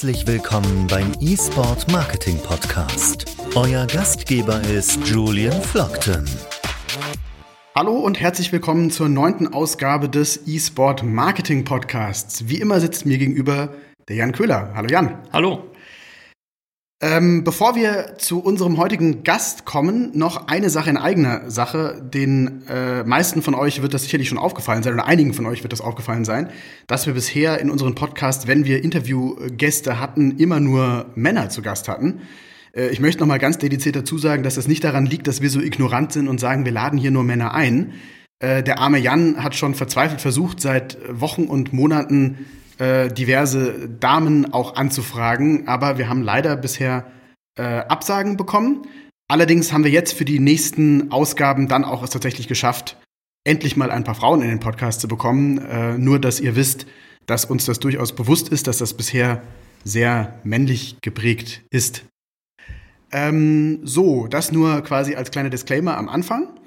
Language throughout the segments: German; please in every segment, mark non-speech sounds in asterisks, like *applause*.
Herzlich willkommen beim eSport Marketing Podcast. Euer Gastgeber ist Julian Flockton. Hallo und herzlich willkommen zur neunten Ausgabe des eSport Marketing Podcasts. Wie immer sitzt mir gegenüber der Jan Köhler. Hallo Jan. Hallo. Ähm, bevor wir zu unserem heutigen Gast kommen, noch eine Sache in eigener Sache. Den äh, meisten von euch wird das sicherlich schon aufgefallen sein, oder einigen von euch wird das aufgefallen sein, dass wir bisher in unserem Podcast, wenn wir Interviewgäste hatten, immer nur Männer zu Gast hatten. Äh, ich möchte noch mal ganz dediziert dazu sagen, dass das nicht daran liegt, dass wir so ignorant sind und sagen, wir laden hier nur Männer ein. Äh, der arme Jan hat schon verzweifelt versucht, seit Wochen und Monaten äh, diverse Damen auch anzufragen, aber wir haben leider bisher äh, Absagen bekommen. Allerdings haben wir jetzt für die nächsten Ausgaben dann auch es tatsächlich geschafft, endlich mal ein paar Frauen in den Podcast zu bekommen. Äh, nur, dass ihr wisst, dass uns das durchaus bewusst ist, dass das bisher sehr männlich geprägt ist. Ähm, so, das nur quasi als kleiner Disclaimer am Anfang.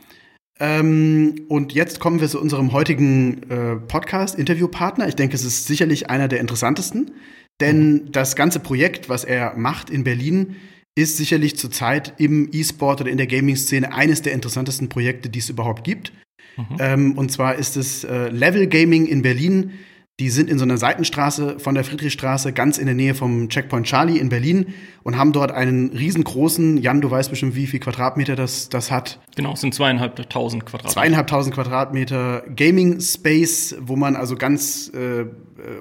Ähm, und jetzt kommen wir zu unserem heutigen äh, Podcast, Interviewpartner. Ich denke, es ist sicherlich einer der interessantesten, denn das ganze Projekt, was er macht in Berlin, ist sicherlich zurzeit im E-Sport oder in der Gaming-Szene eines der interessantesten Projekte, die es überhaupt gibt. Mhm. Ähm, und zwar ist es äh, Level Gaming in Berlin. Die sind in so einer Seitenstraße von der Friedrichstraße, ganz in der Nähe vom Checkpoint Charlie in Berlin und haben dort einen riesengroßen, Jan, du weißt bestimmt, wie viel Quadratmeter das, das hat. Genau, es sind zweieinhalbtausend Quadratmeter. Zweieinhalbtausend Quadratmeter Gaming Space, wo man also ganz äh, äh,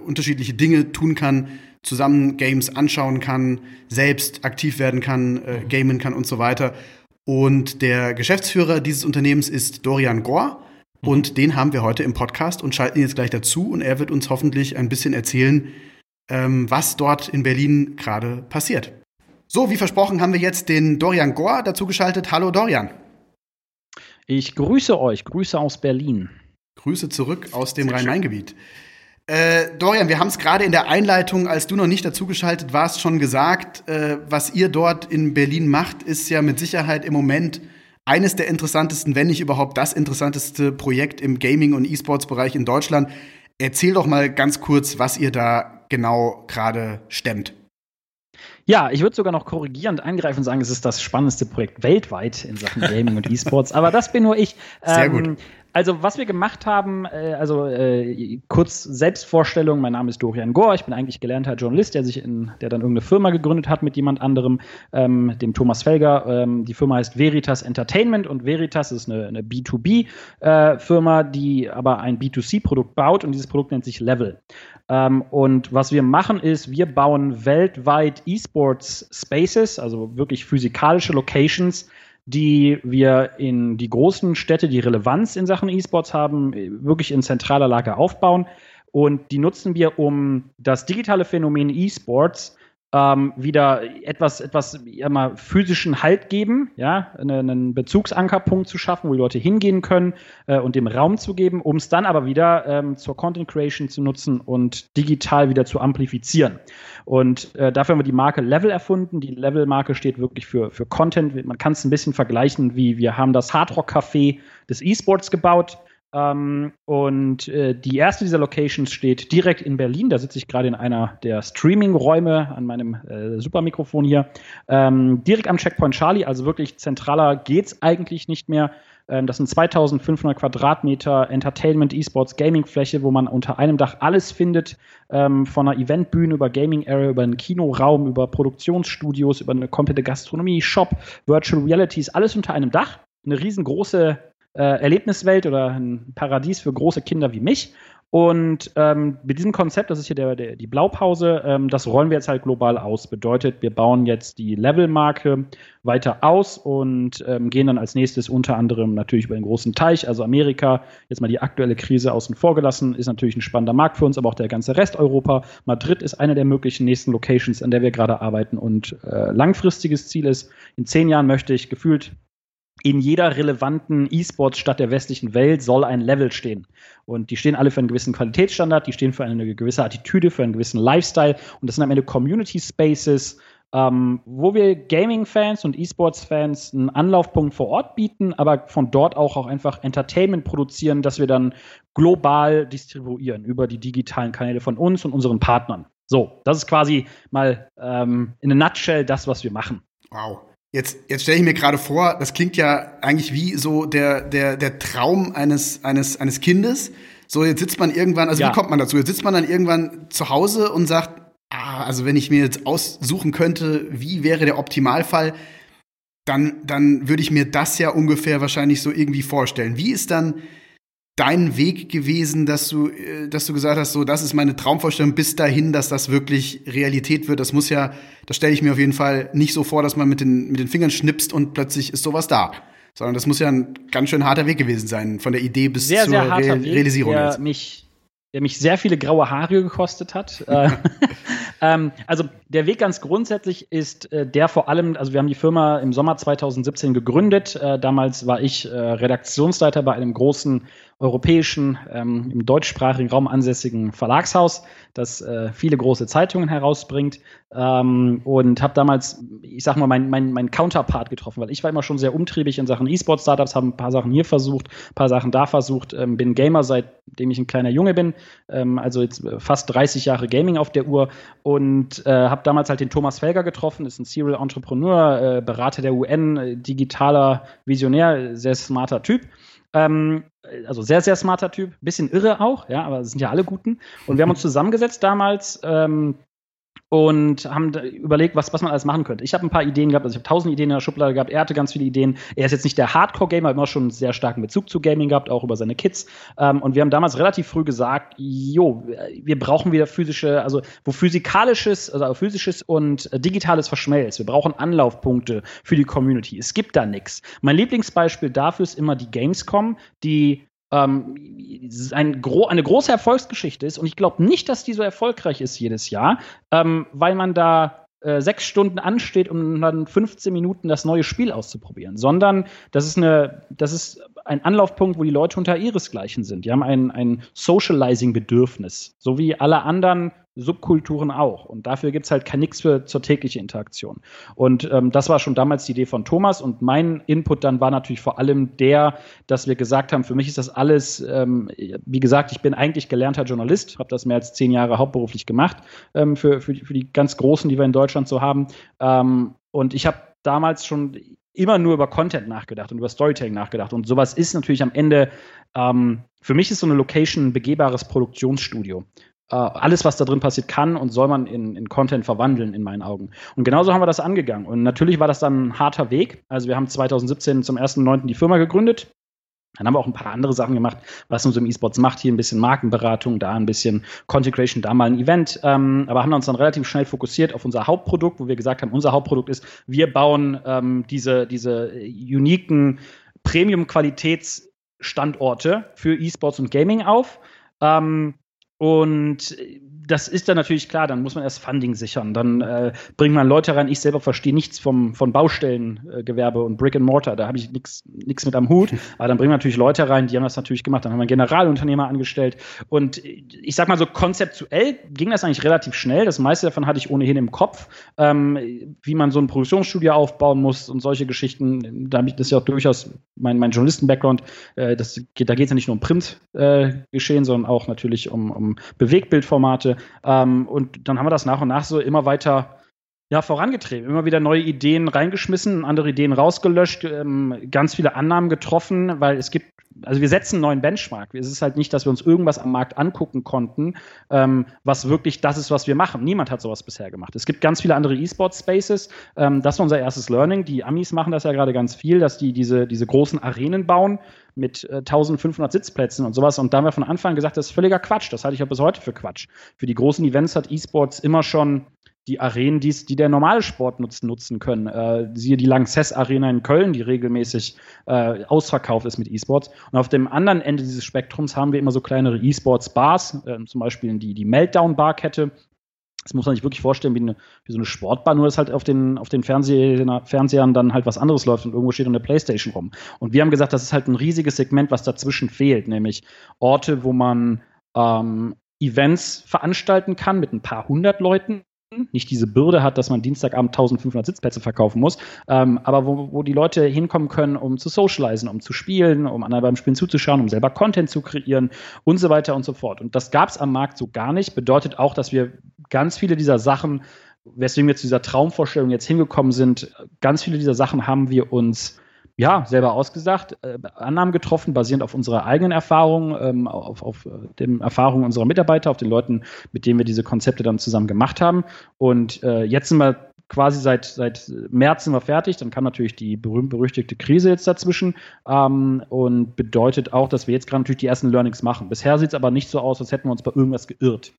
unterschiedliche Dinge tun kann, zusammen Games anschauen kann, selbst aktiv werden kann, äh, gamen kann und so weiter. Und der Geschäftsführer dieses Unternehmens ist Dorian Gore. Und mhm. den haben wir heute im Podcast und schalten ihn jetzt gleich dazu. Und er wird uns hoffentlich ein bisschen erzählen, ähm, was dort in Berlin gerade passiert. So, wie versprochen, haben wir jetzt den Dorian Gore dazu geschaltet. Hallo Dorian. Ich grüße euch, Grüße aus Berlin. Grüße zurück aus dem Rhein-Main-Gebiet. Äh, Dorian, wir haben es gerade in der Einleitung, als du noch nicht dazugeschaltet warst, schon gesagt. Äh, was ihr dort in Berlin macht, ist ja mit Sicherheit im Moment eines der interessantesten, wenn nicht überhaupt das interessanteste Projekt im Gaming- und E-Sports-Bereich in Deutschland. Erzähl doch mal ganz kurz, was ihr da genau gerade stemmt. Ja, ich würde sogar noch korrigierend eingreifen und sagen, es ist das spannendste Projekt weltweit in Sachen Gaming und E-Sports. Aber das bin nur ich. Sehr ähm, gut. Also, was wir gemacht haben, äh, also äh, kurz Selbstvorstellung, mein Name ist Dorian Gore, ich bin eigentlich gelernter Journalist, der sich in, der dann irgendeine Firma gegründet hat mit jemand anderem, ähm, dem Thomas Felger. Ähm, die Firma heißt Veritas Entertainment und Veritas ist eine, eine B2B-Firma, äh, die aber ein B2C-Produkt baut und dieses Produkt nennt sich Level. Ähm, und was wir machen ist, wir bauen weltweit E-Sports Spaces, also wirklich physikalische Locations, die wir in die großen Städte, die Relevanz in Sachen E-Sports haben, wirklich in zentraler Lage aufbauen. Und die nutzen wir, um das digitale Phänomen E-Sports ähm, wieder etwas, etwas mal physischen Halt geben, ja, einen Bezugsankerpunkt zu schaffen, wo die Leute hingehen können äh, und dem Raum zu geben, um es dann aber wieder ähm, zur Content Creation zu nutzen und digital wieder zu amplifizieren. Und äh, dafür haben wir die Marke Level erfunden. Die Level-Marke steht wirklich für, für Content. Man kann es ein bisschen vergleichen, wie wir haben das Hardrock Café des E-Sports gebaut ähm, und äh, die erste dieser Locations steht direkt in Berlin. Da sitze ich gerade in einer der Streaming-Räume an meinem äh, Supermikrofon hier. Ähm, direkt am Checkpoint Charlie, also wirklich zentraler geht's eigentlich nicht mehr. Ähm, das sind 2500 Quadratmeter Entertainment, E-Sports, Gaming-Fläche, wo man unter einem Dach alles findet. Ähm, von einer Eventbühne über Gaming Area, über einen Kinoraum, über Produktionsstudios, über eine komplette Gastronomie, Shop, Virtual Realities, alles unter einem Dach. Eine riesengroße äh, Erlebniswelt oder ein Paradies für große Kinder wie mich. Und ähm, mit diesem Konzept, das ist hier der, der, die Blaupause, ähm, das rollen wir jetzt halt global aus. Bedeutet, wir bauen jetzt die Level-Marke weiter aus und ähm, gehen dann als nächstes unter anderem natürlich über den großen Teich, also Amerika, jetzt mal die aktuelle Krise außen vor gelassen, ist natürlich ein spannender Markt für uns, aber auch der ganze Rest Europa. Madrid ist eine der möglichen nächsten Locations, an der wir gerade arbeiten und äh, langfristiges Ziel ist, in zehn Jahren möchte ich gefühlt in jeder relevanten E-Sports-Stadt der westlichen Welt soll ein Level stehen. Und die stehen alle für einen gewissen Qualitätsstandard, die stehen für eine gewisse Attitüde, für einen gewissen Lifestyle. Und das sind am Ende Community Spaces, ähm, wo wir Gaming-Fans und E-Sports-Fans einen Anlaufpunkt vor Ort bieten, aber von dort auch, auch einfach Entertainment produzieren, das wir dann global distribuieren über die digitalen Kanäle von uns und unseren Partnern. So, das ist quasi mal ähm, in a nutshell das, was wir machen. Wow. Jetzt, jetzt stelle ich mir gerade vor, das klingt ja eigentlich wie so der, der, der Traum eines, eines, eines Kindes. So, jetzt sitzt man irgendwann, also ja. wie kommt man dazu? Jetzt sitzt man dann irgendwann zu Hause und sagt, ah, also wenn ich mir jetzt aussuchen könnte, wie wäre der Optimalfall, dann, dann würde ich mir das ja ungefähr wahrscheinlich so irgendwie vorstellen. Wie ist dann dein Weg gewesen, dass du, äh, dass du gesagt hast, so, das ist meine Traumvorstellung bis dahin, dass das wirklich Realität wird? Das muss ja, das stelle ich mir auf jeden Fall nicht so vor, dass man mit den, mit den Fingern schnipst und plötzlich ist sowas da. Sondern das muss ja ein ganz schön harter Weg gewesen sein, von der Idee bis sehr, zur sehr harter Re Weg, Realisierung. Der jetzt. mich, der mich sehr viele graue Haare gekostet hat. *laughs* Äh, *laughs* ähm, also der Weg ganz grundsätzlich ist äh, der vor allem, also wir haben die Firma im Sommer 2017 gegründet. Äh, damals war ich äh, Redaktionsleiter bei einem großen europäischen, ähm, im deutschsprachigen Raum ansässigen Verlagshaus, das äh, viele große Zeitungen herausbringt. Ähm, und habe damals, ich sag mal, meinen mein, mein Counterpart getroffen, weil ich war immer schon sehr umtriebig in Sachen E-Sport-Startups, habe ein paar Sachen hier versucht, ein paar Sachen da versucht, ähm, bin Gamer, seitdem ich ein kleiner Junge bin, ähm, also jetzt äh, fast 30 Jahre Gaming auf der Uhr und äh, habe damals halt den Thomas Felger getroffen, ist ein Serial Entrepreneur, äh, Berater der UN, äh, digitaler Visionär, sehr smarter Typ. Ähm, also sehr, sehr smarter Typ, bisschen irre auch, ja, aber sind ja alle guten. Und wir haben uns *laughs* zusammengesetzt damals ähm, und haben überlegt, was, was man alles machen könnte. Ich habe ein paar Ideen gehabt, also ich habe tausend Ideen in der Schublade gehabt, er hatte ganz viele Ideen. Er ist jetzt nicht der Hardcore-Gamer, immer schon einen sehr starken Bezug zu Gaming gehabt, auch über seine Kids. Ähm, und wir haben damals relativ früh gesagt, jo, wir brauchen wieder physische, also wo physikalisches, also physisches und digitales verschmelzt. Wir brauchen Anlaufpunkte für die Community. Es gibt da nichts. Mein Lieblingsbeispiel dafür ist immer die Gamescom, die ähm, ein gro eine große Erfolgsgeschichte ist. Und ich glaube nicht, dass die so erfolgreich ist jedes Jahr, ähm, weil man da äh, sechs Stunden ansteht, um dann 15 Minuten das neue Spiel auszuprobieren, sondern das ist eine, das ist ein Anlaufpunkt, wo die Leute unter ihresgleichen sind. Die haben ein, ein Socializing-Bedürfnis, so wie alle anderen Subkulturen auch. Und dafür gibt es halt Nix für zur täglichen Interaktion. Und ähm, das war schon damals die Idee von Thomas. Und mein Input dann war natürlich vor allem der, dass wir gesagt haben, für mich ist das alles, ähm, wie gesagt, ich bin eigentlich gelernter Journalist, habe das mehr als zehn Jahre hauptberuflich gemacht, ähm, für, für, die, für die ganz Großen, die wir in Deutschland so haben. Ähm, und ich habe damals schon immer nur über Content nachgedacht und über Storytelling nachgedacht. Und sowas ist natürlich am Ende, ähm, für mich ist so eine Location ein begehbares Produktionsstudio. Äh, alles, was da drin passiert, kann und soll man in, in Content verwandeln, in meinen Augen. Und genauso haben wir das angegangen. Und natürlich war das dann ein harter Weg. Also wir haben 2017 zum 1.9. die Firma gegründet. Dann haben wir auch ein paar andere Sachen gemacht, was uns im E-Sports macht. Hier ein bisschen Markenberatung, da ein bisschen Content Creation, da mal ein Event. Ähm, aber haben uns dann relativ schnell fokussiert auf unser Hauptprodukt, wo wir gesagt haben, unser Hauptprodukt ist, wir bauen ähm, diese, diese uniken Premium-Qualitätsstandorte für E-Sports und Gaming auf. Ähm, und das ist dann natürlich klar, dann muss man erst Funding sichern. Dann äh, bringt man Leute rein. Ich selber verstehe nichts vom, von Baustellengewerbe äh, und Brick and Mortar. Da habe ich nichts mit am Hut. *laughs* Aber dann bringen wir natürlich Leute rein, die haben das natürlich gemacht. Dann haben wir einen Generalunternehmer angestellt. Und ich sag mal so, konzeptuell ging das eigentlich relativ schnell. Das meiste davon hatte ich ohnehin im Kopf, ähm, wie man so ein Produktionsstudio aufbauen muss und solche Geschichten. Da habe ich das ja auch durchaus mein, mein Journalisten-Background. Äh, da geht es ja nicht nur um Print-Geschehen, äh, sondern auch natürlich um, um Bewegtbildformate. Ähm, und dann haben wir das nach und nach so immer weiter ja, vorangetrieben, immer wieder neue Ideen reingeschmissen, andere Ideen rausgelöscht, ähm, ganz viele Annahmen getroffen, weil es gibt, also wir setzen einen neuen Benchmark. Es ist halt nicht, dass wir uns irgendwas am Markt angucken konnten, ähm, was wirklich das ist, was wir machen. Niemand hat sowas bisher gemacht. Es gibt ganz viele andere E-Sport-Spaces. Ähm, das war unser erstes Learning. Die Amis machen das ja gerade ganz viel, dass die diese, diese großen Arenen bauen mit äh, 1500 Sitzplätzen und sowas. Und da haben wir von Anfang an gesagt, das ist völliger Quatsch. Das halte ich auch bis heute für Quatsch. Für die großen Events hat E-Sports immer schon die Arenen, die's, die der normale Sport nutzen, nutzen können. Äh, siehe die Lanxess Arena in Köln, die regelmäßig äh, ausverkauft ist mit E-Sports. Und auf dem anderen Ende dieses Spektrums haben wir immer so kleinere E-Sports-Bars, äh, zum Beispiel die, die Meltdown-Bar-Kette. Das muss man sich wirklich vorstellen wie, eine, wie so eine Sportbar, nur dass halt auf den, auf den Fernseh, Fernsehern dann halt was anderes läuft und irgendwo steht eine Playstation rum. Und wir haben gesagt, das ist halt ein riesiges Segment, was dazwischen fehlt, nämlich Orte, wo man ähm, Events veranstalten kann mit ein paar hundert Leuten nicht diese Bürde hat, dass man Dienstagabend 1500 Sitzplätze verkaufen muss, ähm, aber wo, wo die Leute hinkommen können, um zu socialisen, um zu spielen, um anderen beim Spielen zuzuschauen, um selber Content zu kreieren und so weiter und so fort. Und das gab es am Markt so gar nicht. Bedeutet auch, dass wir ganz viele dieser Sachen, weswegen wir zu dieser Traumvorstellung jetzt hingekommen sind, ganz viele dieser Sachen haben wir uns ja, selber ausgesagt, äh, Annahmen getroffen, basierend auf unserer eigenen Erfahrung, ähm, auf, auf äh, den Erfahrungen unserer Mitarbeiter, auf den Leuten, mit denen wir diese Konzepte dann zusammen gemacht haben. Und äh, jetzt sind wir quasi seit, seit März sind wir fertig. Dann kam natürlich die berühmt-berüchtigte Krise jetzt dazwischen ähm, und bedeutet auch, dass wir jetzt gerade natürlich die ersten Learnings machen. Bisher sieht es aber nicht so aus, als hätten wir uns bei irgendwas geirrt.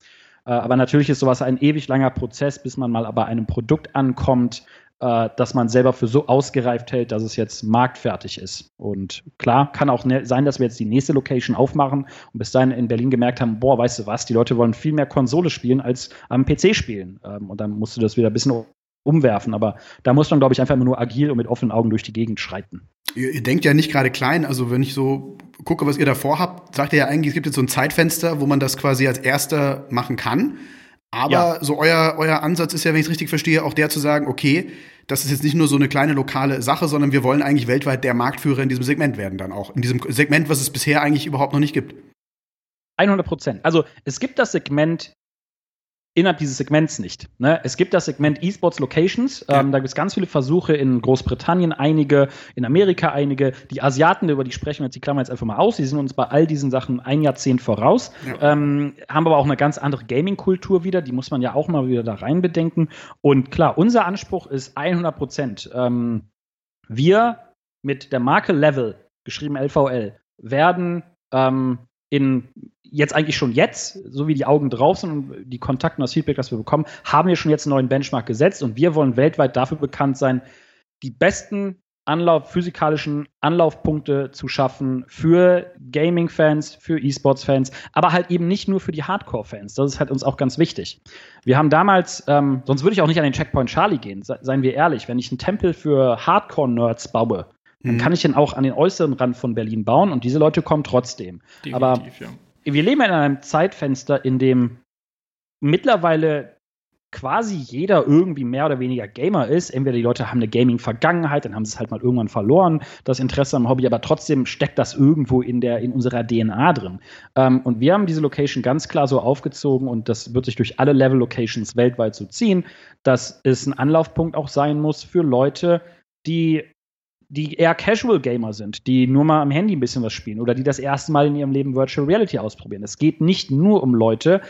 Äh, aber natürlich ist sowas ein ewig langer Prozess, bis man mal bei einem Produkt ankommt, äh, dass man selber für so ausgereift hält, dass es jetzt marktfertig ist. Und klar, kann auch ne sein, dass wir jetzt die nächste Location aufmachen und bis dahin in Berlin gemerkt haben, boah, weißt du was, die Leute wollen viel mehr Konsole spielen als am PC spielen. Ähm, und dann musst du das wieder ein bisschen umwerfen. Aber da muss man, glaube ich, einfach nur agil und mit offenen Augen durch die Gegend schreiten. Ihr, ihr denkt ja nicht gerade klein. Also wenn ich so gucke, was ihr davor habt, sagt ihr ja eigentlich, es gibt jetzt so ein Zeitfenster, wo man das quasi als erster machen kann. Aber ja. so euer, euer Ansatz ist ja, wenn ich es richtig verstehe, auch der zu sagen, okay, das ist jetzt nicht nur so eine kleine lokale Sache, sondern wir wollen eigentlich weltweit der Marktführer in diesem Segment werden dann auch. In diesem Segment, was es bisher eigentlich überhaupt noch nicht gibt. 100 Prozent. Also es gibt das Segment innerhalb dieses Segments nicht. Ne? Es gibt das Segment Esports Locations. Ja. Ähm, da gibt es ganz viele Versuche in Großbritannien, einige, in Amerika einige. Die Asiaten, über die sprechen wir jetzt, die klammern jetzt einfach mal aus, die sind uns bei all diesen Sachen ein Jahrzehnt voraus. Ja. Ähm, haben aber auch eine ganz andere Gaming-Kultur wieder, die muss man ja auch mal wieder da rein bedenken. Und klar, unser Anspruch ist 100 Prozent. Ähm, wir mit der Marke Level, geschrieben LVL, werden ähm, in jetzt eigentlich schon jetzt, so wie die Augen drauf sind und die Kontakte und das Feedback, das wir bekommen, haben wir schon jetzt einen neuen Benchmark gesetzt und wir wollen weltweit dafür bekannt sein, die besten Anlauf, physikalischen Anlaufpunkte zu schaffen für Gaming-Fans, für E-Sports-Fans, aber halt eben nicht nur für die Hardcore-Fans. Das ist halt uns auch ganz wichtig. Wir haben damals, ähm, sonst würde ich auch nicht an den Checkpoint Charlie gehen, seien wir ehrlich, wenn ich einen Tempel für Hardcore-Nerds baue, dann mhm. kann ich den auch an den äußeren Rand von Berlin bauen und diese Leute kommen trotzdem. Definitiv, aber ja wir leben in einem Zeitfenster, in dem mittlerweile quasi jeder irgendwie mehr oder weniger Gamer ist. Entweder die Leute haben eine Gaming-Vergangenheit, dann haben sie es halt mal irgendwann verloren, das Interesse am Hobby, aber trotzdem steckt das irgendwo in, der, in unserer DNA drin. Ähm, und wir haben diese Location ganz klar so aufgezogen und das wird sich durch alle Level-Locations weltweit so ziehen, dass es ein Anlaufpunkt auch sein muss für Leute, die die eher Casual Gamer sind, die nur mal am Handy ein bisschen was spielen oder die das erste Mal in ihrem Leben Virtual Reality ausprobieren. Es geht nicht nur um Leute,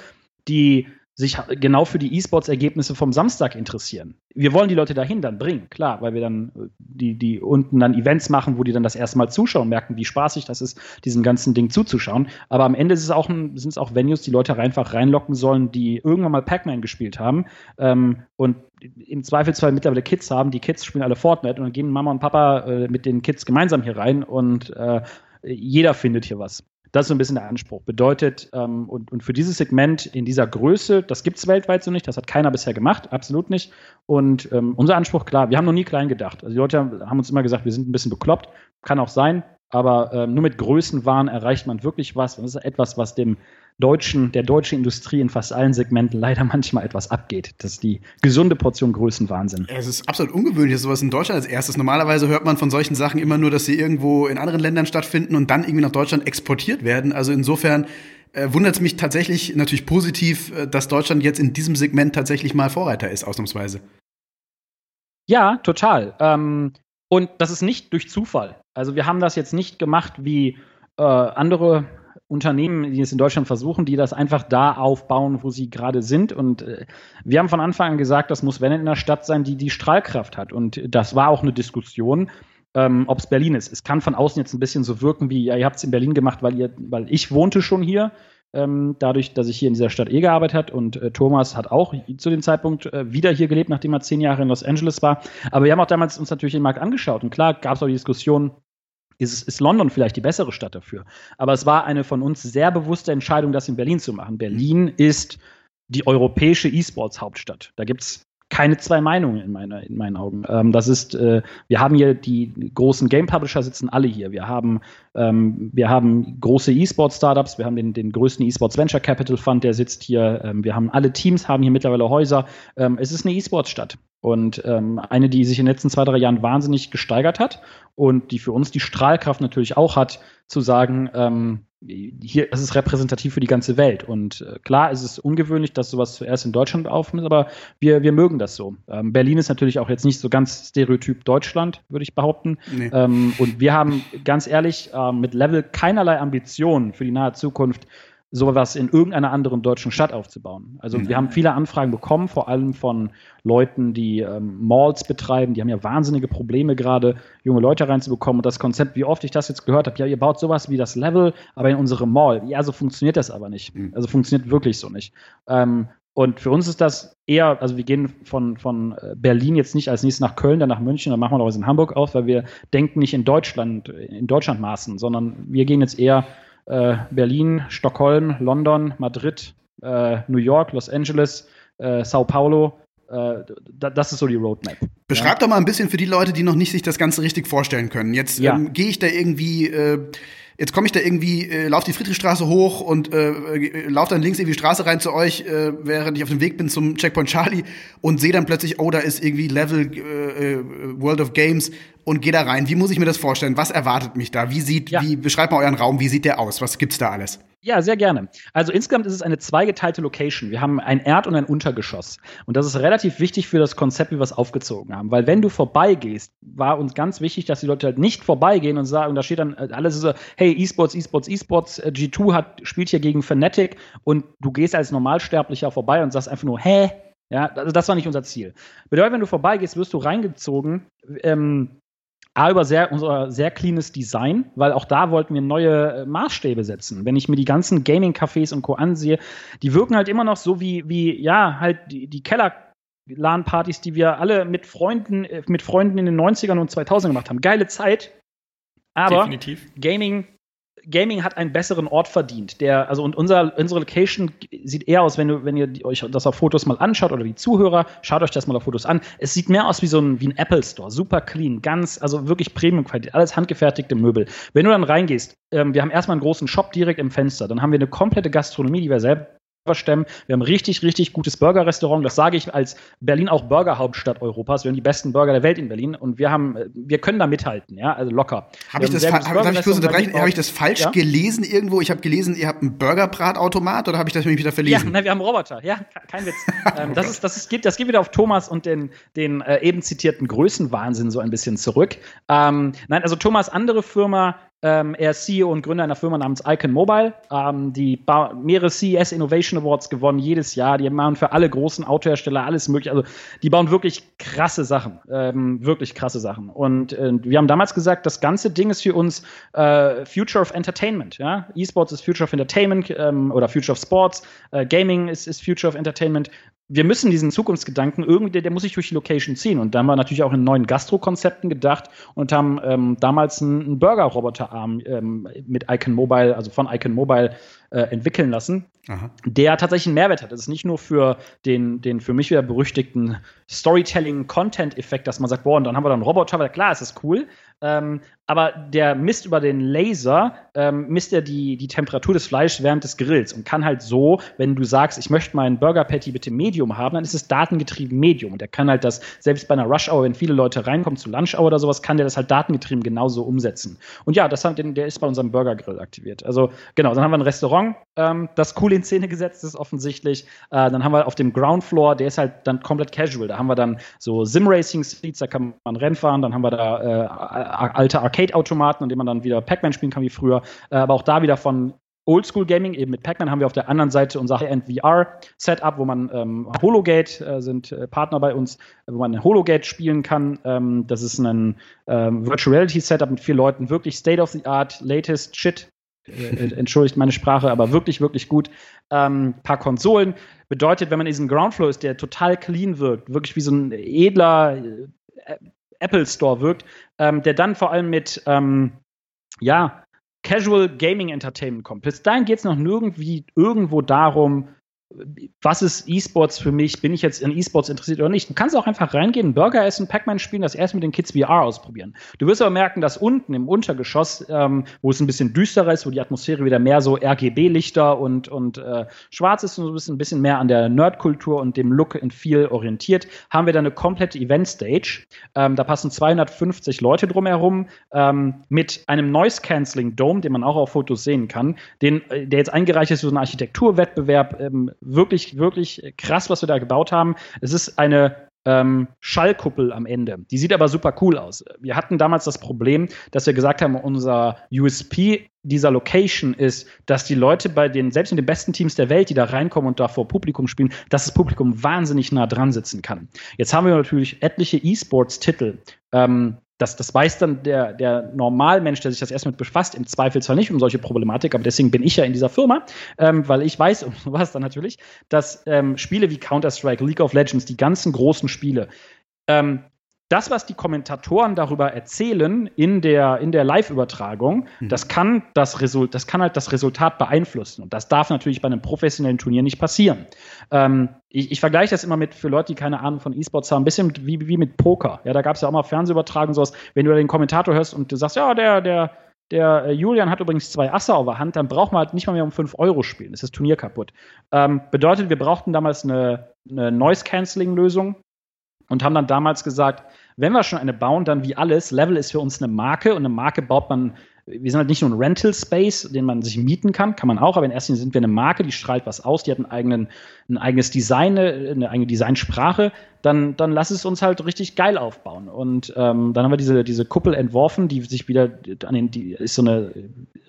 die sich genau für die E-Sports-Ergebnisse vom Samstag interessieren. Wir wollen die Leute dahin dann bringen, klar, weil wir dann äh, die, die unten dann Events machen, wo die dann das erste Mal zuschauen, merken, wie spaßig das ist, diesem ganzen Ding zuzuschauen. Aber am Ende ist es auch sind es auch Venues, die Leute einfach reinlocken sollen, die irgendwann mal Pac-Man gespielt haben ähm, und im Zweifelsfall mittlerweile Kids haben. Die Kids spielen alle Fortnite und dann gehen Mama und Papa äh, mit den Kids gemeinsam hier rein und äh, jeder findet hier was. Das ist so ein bisschen der Anspruch. Bedeutet, ähm, und, und für dieses Segment in dieser Größe, das gibt es weltweit so nicht, das hat keiner bisher gemacht, absolut nicht. Und ähm, unser Anspruch, klar, wir haben noch nie klein gedacht. Also die Leute haben uns immer gesagt, wir sind ein bisschen bekloppt, kann auch sein, aber äh, nur mit Größenwahn erreicht man wirklich was. Und das ist etwas, was dem deutschen, der deutschen Industrie in fast allen Segmenten leider *laughs* manchmal etwas abgeht. Das ist die gesunde Portion Größenwahnsinn. Es ist absolut ungewöhnlich, dass sowas in Deutschland als erstes. Normalerweise hört man von solchen Sachen immer nur, dass sie irgendwo in anderen Ländern stattfinden und dann irgendwie nach Deutschland exportiert werden. Also insofern äh, wundert es mich tatsächlich natürlich positiv, äh, dass Deutschland jetzt in diesem Segment tatsächlich mal Vorreiter ist, ausnahmsweise. Ja, total. Ähm, und das ist nicht durch Zufall. Also wir haben das jetzt nicht gemacht wie äh, andere Unternehmen, die es in Deutschland versuchen, die das einfach da aufbauen, wo sie gerade sind. Und äh, wir haben von Anfang an gesagt, das muss, wenn in einer Stadt sein, die die Strahlkraft hat. Und das war auch eine Diskussion, ähm, ob es Berlin ist. Es kann von außen jetzt ein bisschen so wirken, wie, ja, ihr habt es in Berlin gemacht, weil ihr, weil ich wohnte schon hier. Ähm, dadurch, dass ich hier in dieser Stadt eh gearbeitet hat und äh, Thomas hat auch zu dem Zeitpunkt äh, wieder hier gelebt, nachdem er zehn Jahre in Los Angeles war. Aber wir haben auch damals uns natürlich den Markt angeschaut und klar gab es auch die Diskussion, ist, ist London vielleicht die bessere Stadt dafür. Aber es war eine von uns sehr bewusste Entscheidung, das in Berlin zu machen. Berlin ist die europäische E-Sports-Hauptstadt. Da gibt es keine zwei Meinungen in, meine, in meinen Augen. Ähm, das ist, äh, wir haben hier die großen Game Publisher sitzen alle hier. Wir haben, ähm, wir haben große E-Sport Startups, wir haben den, den größten E-Sports Venture Capital Fund, der sitzt hier. Ähm, wir haben alle Teams, haben hier mittlerweile Häuser. Ähm, es ist eine E-Sports Stadt und ähm, eine, die sich in den letzten zwei, drei Jahren wahnsinnig gesteigert hat und die für uns die Strahlkraft natürlich auch hat, zu sagen, ähm, hier, es ist repräsentativ für die ganze Welt. Und äh, klar, es ist ungewöhnlich, dass sowas zuerst in Deutschland aufnimmt, aber wir, wir mögen das so. Ähm, Berlin ist natürlich auch jetzt nicht so ganz stereotyp Deutschland, würde ich behaupten. Nee. Ähm, und wir haben ganz ehrlich äh, mit Level keinerlei Ambitionen für die nahe Zukunft, sowas in irgendeiner anderen deutschen Stadt aufzubauen. Also mhm. wir haben viele Anfragen bekommen, vor allem von Leuten, die ähm, Malls betreiben. Die haben ja wahnsinnige Probleme gerade, junge Leute reinzubekommen. Und das Konzept, wie oft ich das jetzt gehört habe, ja, ihr baut sowas wie das Level, aber in unsere Mall. Ja, so funktioniert das aber nicht. Mhm. Also funktioniert wirklich so nicht. Ähm, und für uns ist das eher, also wir gehen von, von äh, Berlin jetzt nicht als nächstes nach Köln, dann nach München, dann machen wir noch was in Hamburg aus, weil wir denken nicht in Deutschland, in Deutschland maßen, sondern wir gehen jetzt eher äh, Berlin, Stockholm, London, Madrid, äh, New York, Los Angeles, äh, Sao Paulo. Äh, das ist so die Roadmap. Beschreib ja. doch mal ein bisschen für die Leute, die noch nicht sich das Ganze richtig vorstellen können. Jetzt ja. ähm, gehe ich da irgendwie äh, jetzt komme ich da irgendwie, äh, laufe die Friedrichstraße hoch und äh, äh, laufe dann links irgendwie die Straße rein zu euch, äh, während ich auf dem Weg bin zum Checkpoint Charlie und sehe dann plötzlich, oh, da ist irgendwie Level äh, äh, World of Games und gehe da rein. Wie muss ich mir das vorstellen? Was erwartet mich da? Wie sieht, ja. wie, beschreibt mal euren Raum, wie sieht der aus? Was gibt's da alles? Ja, sehr gerne. Also insgesamt ist es eine zweigeteilte Location. Wir haben ein Erd- und ein Untergeschoss. Und das ist relativ wichtig für das Konzept, wie wir es aufgezogen haben. Weil wenn du vorbeigehst, war uns ganz wichtig, dass die Leute halt nicht vorbeigehen und sagen, da steht dann alles so, hey, E-Sports, E-Sports, E-Sports, äh, G2 hat, spielt hier gegen Fnatic und du gehst als Normalsterblicher vorbei und sagst einfach nur, hä? Ja, also das war nicht unser Ziel. Bedeutet, wenn du vorbeigehst, wirst du reingezogen, ähm, A, über sehr, unser sehr cleanes Design, weil auch da wollten wir neue äh, Maßstäbe setzen. Wenn ich mir die ganzen Gaming-Cafés und Co. ansehe, die wirken halt immer noch so wie, wie ja, halt die, die Keller- LAN-Partys, die wir alle mit Freunden, äh, mit Freunden in den 90ern und 2000ern gemacht haben. Geile Zeit. Aber Definitiv. Gaming Gaming hat einen besseren Ort verdient. Der, also und unser, unsere Location sieht eher aus, wenn, du, wenn ihr euch das auf Fotos mal anschaut oder die Zuhörer, schaut euch das mal auf Fotos an. Es sieht mehr aus wie so ein, wie ein Apple Store. Super clean, ganz, also wirklich Premium-Qualität, alles handgefertigte Möbel. Wenn du dann reingehst, ähm, wir haben erstmal einen großen Shop direkt im Fenster, dann haben wir eine komplette Gastronomie, die wir selbst stemmen. Wir haben richtig, richtig gutes Burger-Restaurant. Das sage ich als Berlin auch Burger-Hauptstadt Europas. Wir haben die besten Burger der Welt in Berlin und wir haben, wir können da mithalten, ja, also locker. Habe ich, das hab, ich? Hab ich das falsch ja? gelesen irgendwo? Ich habe gelesen, ihr habt einen Burger-Bratautomat oder habe ich das nämlich wieder verlesen? Ja, nein, wir haben Roboter. Ja, kein Witz. *laughs* ähm, das, ist, das, ist, geht, das geht wieder auf Thomas und den, den äh, eben zitierten Größenwahnsinn so ein bisschen zurück. Ähm, nein, also Thomas andere Firma ähm, er ist CEO und Gründer einer Firma namens Icon Mobile, ähm, die mehrere CES Innovation Awards gewonnen jedes Jahr. Die machen für alle großen Autohersteller alles mögliche. Also die bauen wirklich krasse Sachen, ähm, wirklich krasse Sachen. Und äh, wir haben damals gesagt, das ganze Ding ist für uns äh, Future of Entertainment. Ja? E-Sports ist Future of Entertainment ähm, oder Future of Sports. Äh, Gaming ist, ist Future of Entertainment wir müssen diesen Zukunftsgedanken irgendwie, der, der, muss sich durch die Location ziehen. Und da haben wir natürlich auch in neuen Gastro-Konzepten gedacht und haben ähm, damals einen, Burger-Roboterarm ähm, mit Icon Mobile, also von Icon Mobile äh, entwickeln lassen, Aha. der tatsächlich einen Mehrwert hat. Das ist nicht nur für den, den für mich wieder berüchtigten Storytelling-Content-Effekt, dass man sagt, boah, und dann haben wir dann einen Roboter, weil klar, es ist cool, ähm, aber der misst über den Laser, ähm, misst er die, die Temperatur des Fleisches während des Grills und kann halt so, wenn du sagst, ich möchte meinen Burger Patty bitte Medium haben, dann ist es datengetrieben Medium. Und der kann halt das, selbst bei einer Rush Hour, wenn viele Leute reinkommen zu Lunch Hour oder sowas, kann der das halt datengetrieben genauso umsetzen. Und ja, das hat der ist bei unserem Burger Grill aktiviert. Also genau, dann haben wir ein Restaurant, ähm, das cool in Szene gesetzt ist offensichtlich. Äh, dann haben wir auf dem Ground Floor, der ist halt dann komplett casual. Da haben wir dann so Sim Racing Seats, da kann man Rennen fahren. Dann haben wir da äh, alte Arcade-Automaten, an denen man dann wieder Pac-Man spielen kann wie früher. Äh, aber auch da wieder von Oldschool Gaming, eben mit Pac-Man haben wir auf der anderen Seite unser High-End VR-Setup, wo man ähm, Hologate äh, sind äh, Partner bei uns, wo man Hologate spielen kann. Ähm, das ist ein ähm, Virtual Reality Setup mit vier Leuten, wirklich State of the Art, latest Shit. Äh, entschuldigt meine Sprache, aber wirklich, wirklich gut. Ähm, paar Konsolen. Bedeutet, wenn man in diesem Groundfloor ist, der total clean wirkt, wirklich wie so ein edler äh, Apple Store wirkt, ähm, der dann vor allem mit, ähm, ja, Casual Gaming Entertainment kommt. Bis dahin geht es noch nirgendwie irgendwo darum, was ist E-Sports für mich? Bin ich jetzt in E-Sports interessiert oder nicht? Du kannst auch einfach reingehen, Burger essen, Pac-Man spielen, das erst mit den Kids VR ausprobieren. Du wirst aber merken, dass unten im Untergeschoss, ähm, wo es ein bisschen düsterer ist, wo die Atmosphäre wieder mehr so RGB-Lichter und, und äh, schwarz ist und so ein bisschen mehr an der Nerdkultur und dem Look in viel orientiert, haben wir da eine komplette Event-Stage. Ähm, da passen 250 Leute drumherum ähm, mit einem Noise-Canceling-Dome, den man auch auf Fotos sehen kann, den, äh, der jetzt eingereicht ist für so einen Architekturwettbewerb. Wirklich, wirklich krass, was wir da gebaut haben. Es ist eine ähm, Schallkuppel am Ende. Die sieht aber super cool aus. Wir hatten damals das Problem, dass wir gesagt haben, unser USP dieser Location ist, dass die Leute bei den, selbst in den besten Teams der Welt, die da reinkommen und da vor Publikum spielen, dass das Publikum wahnsinnig nah dran sitzen kann. Jetzt haben wir natürlich etliche E-Sports-Titel, ähm, das, das weiß dann der, der Normalmensch, der sich das erst mit befasst, im Zweifelsfall nicht um solche Problematik, aber deswegen bin ich ja in dieser Firma, ähm, weil ich weiß, *laughs* um was dann natürlich, dass ähm, Spiele wie Counter-Strike, League of Legends, die ganzen großen Spiele, ähm, das, was die Kommentatoren darüber erzählen in der, in der Live-Übertragung, mhm. das, kann das, Result, das kann halt das Resultat beeinflussen. Und das darf natürlich bei einem professionellen Turnier nicht passieren. Ähm, ich, ich vergleiche das immer mit, für Leute, die keine Ahnung von E-Sports haben, ein bisschen wie, wie mit Poker. Ja, da gab es ja auch mal Fernsehübertragungen, sowas. Wenn du den Kommentator hörst und du sagst, ja, der, der, der äh, Julian hat übrigens zwei Asse auf der Hand, dann braucht man halt nicht mal mehr um 5 Euro spielen. Ist das Turnier kaputt. Ähm, bedeutet, wir brauchten damals eine, eine Noise-Canceling-Lösung und haben dann damals gesagt, wenn wir schon eine bauen, dann wie alles, Level ist für uns eine Marke und eine Marke baut man wir sind halt nicht nur ein Rental Space, den man sich mieten kann, kann man auch, aber in erster Linie sind wir eine Marke, die strahlt was aus, die hat einen eigenen, ein eigenes Design, eine eigene Designsprache, dann, dann lass es uns halt richtig geil aufbauen. Und ähm, dann haben wir diese, diese Kuppel entworfen, die sich wieder an den, die ist so eine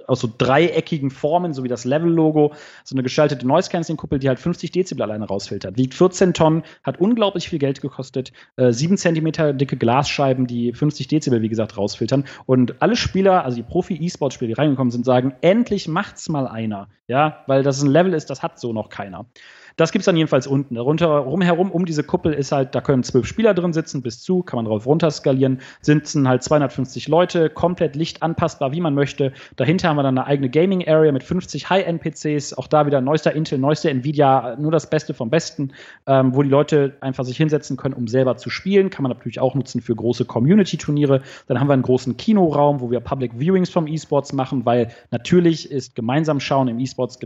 aus so dreieckigen Formen, so wie das Level-Logo, so eine gestaltete Noise-Canceling-Kuppel, die halt 50 Dezibel alleine rausfiltert. Wiegt 14 Tonnen, hat unglaublich viel Geld gekostet, äh, 7 Zentimeter dicke Glasscheiben, die 50 Dezibel, wie gesagt, rausfiltern. Und alle Spieler, also die Profi-E-Sport-Spieler, die reingekommen sind, sagen, endlich macht's mal einer. Ja, weil das ein Level ist, das hat so noch keiner. Das gibt es dann jedenfalls unten. Darunter rumherum um diese Kuppel ist halt, da können zwölf Spieler drin sitzen, bis zu, kann man drauf runter skalieren, sitzen halt 250 Leute, komplett lichtanpassbar, wie man möchte. Dahinter haben wir dann eine eigene Gaming Area mit 50 High-End-PCs, auch da wieder neuester Intel, neuester Nvidia, nur das Beste vom Besten, ähm, wo die Leute einfach sich hinsetzen können, um selber zu spielen. Kann man natürlich auch nutzen für große Community-Turniere. Dann haben wir einen großen Kinoraum, wo wir Public Viewings vom E-Sports machen, weil natürlich ist gemeinsam schauen im E-Sports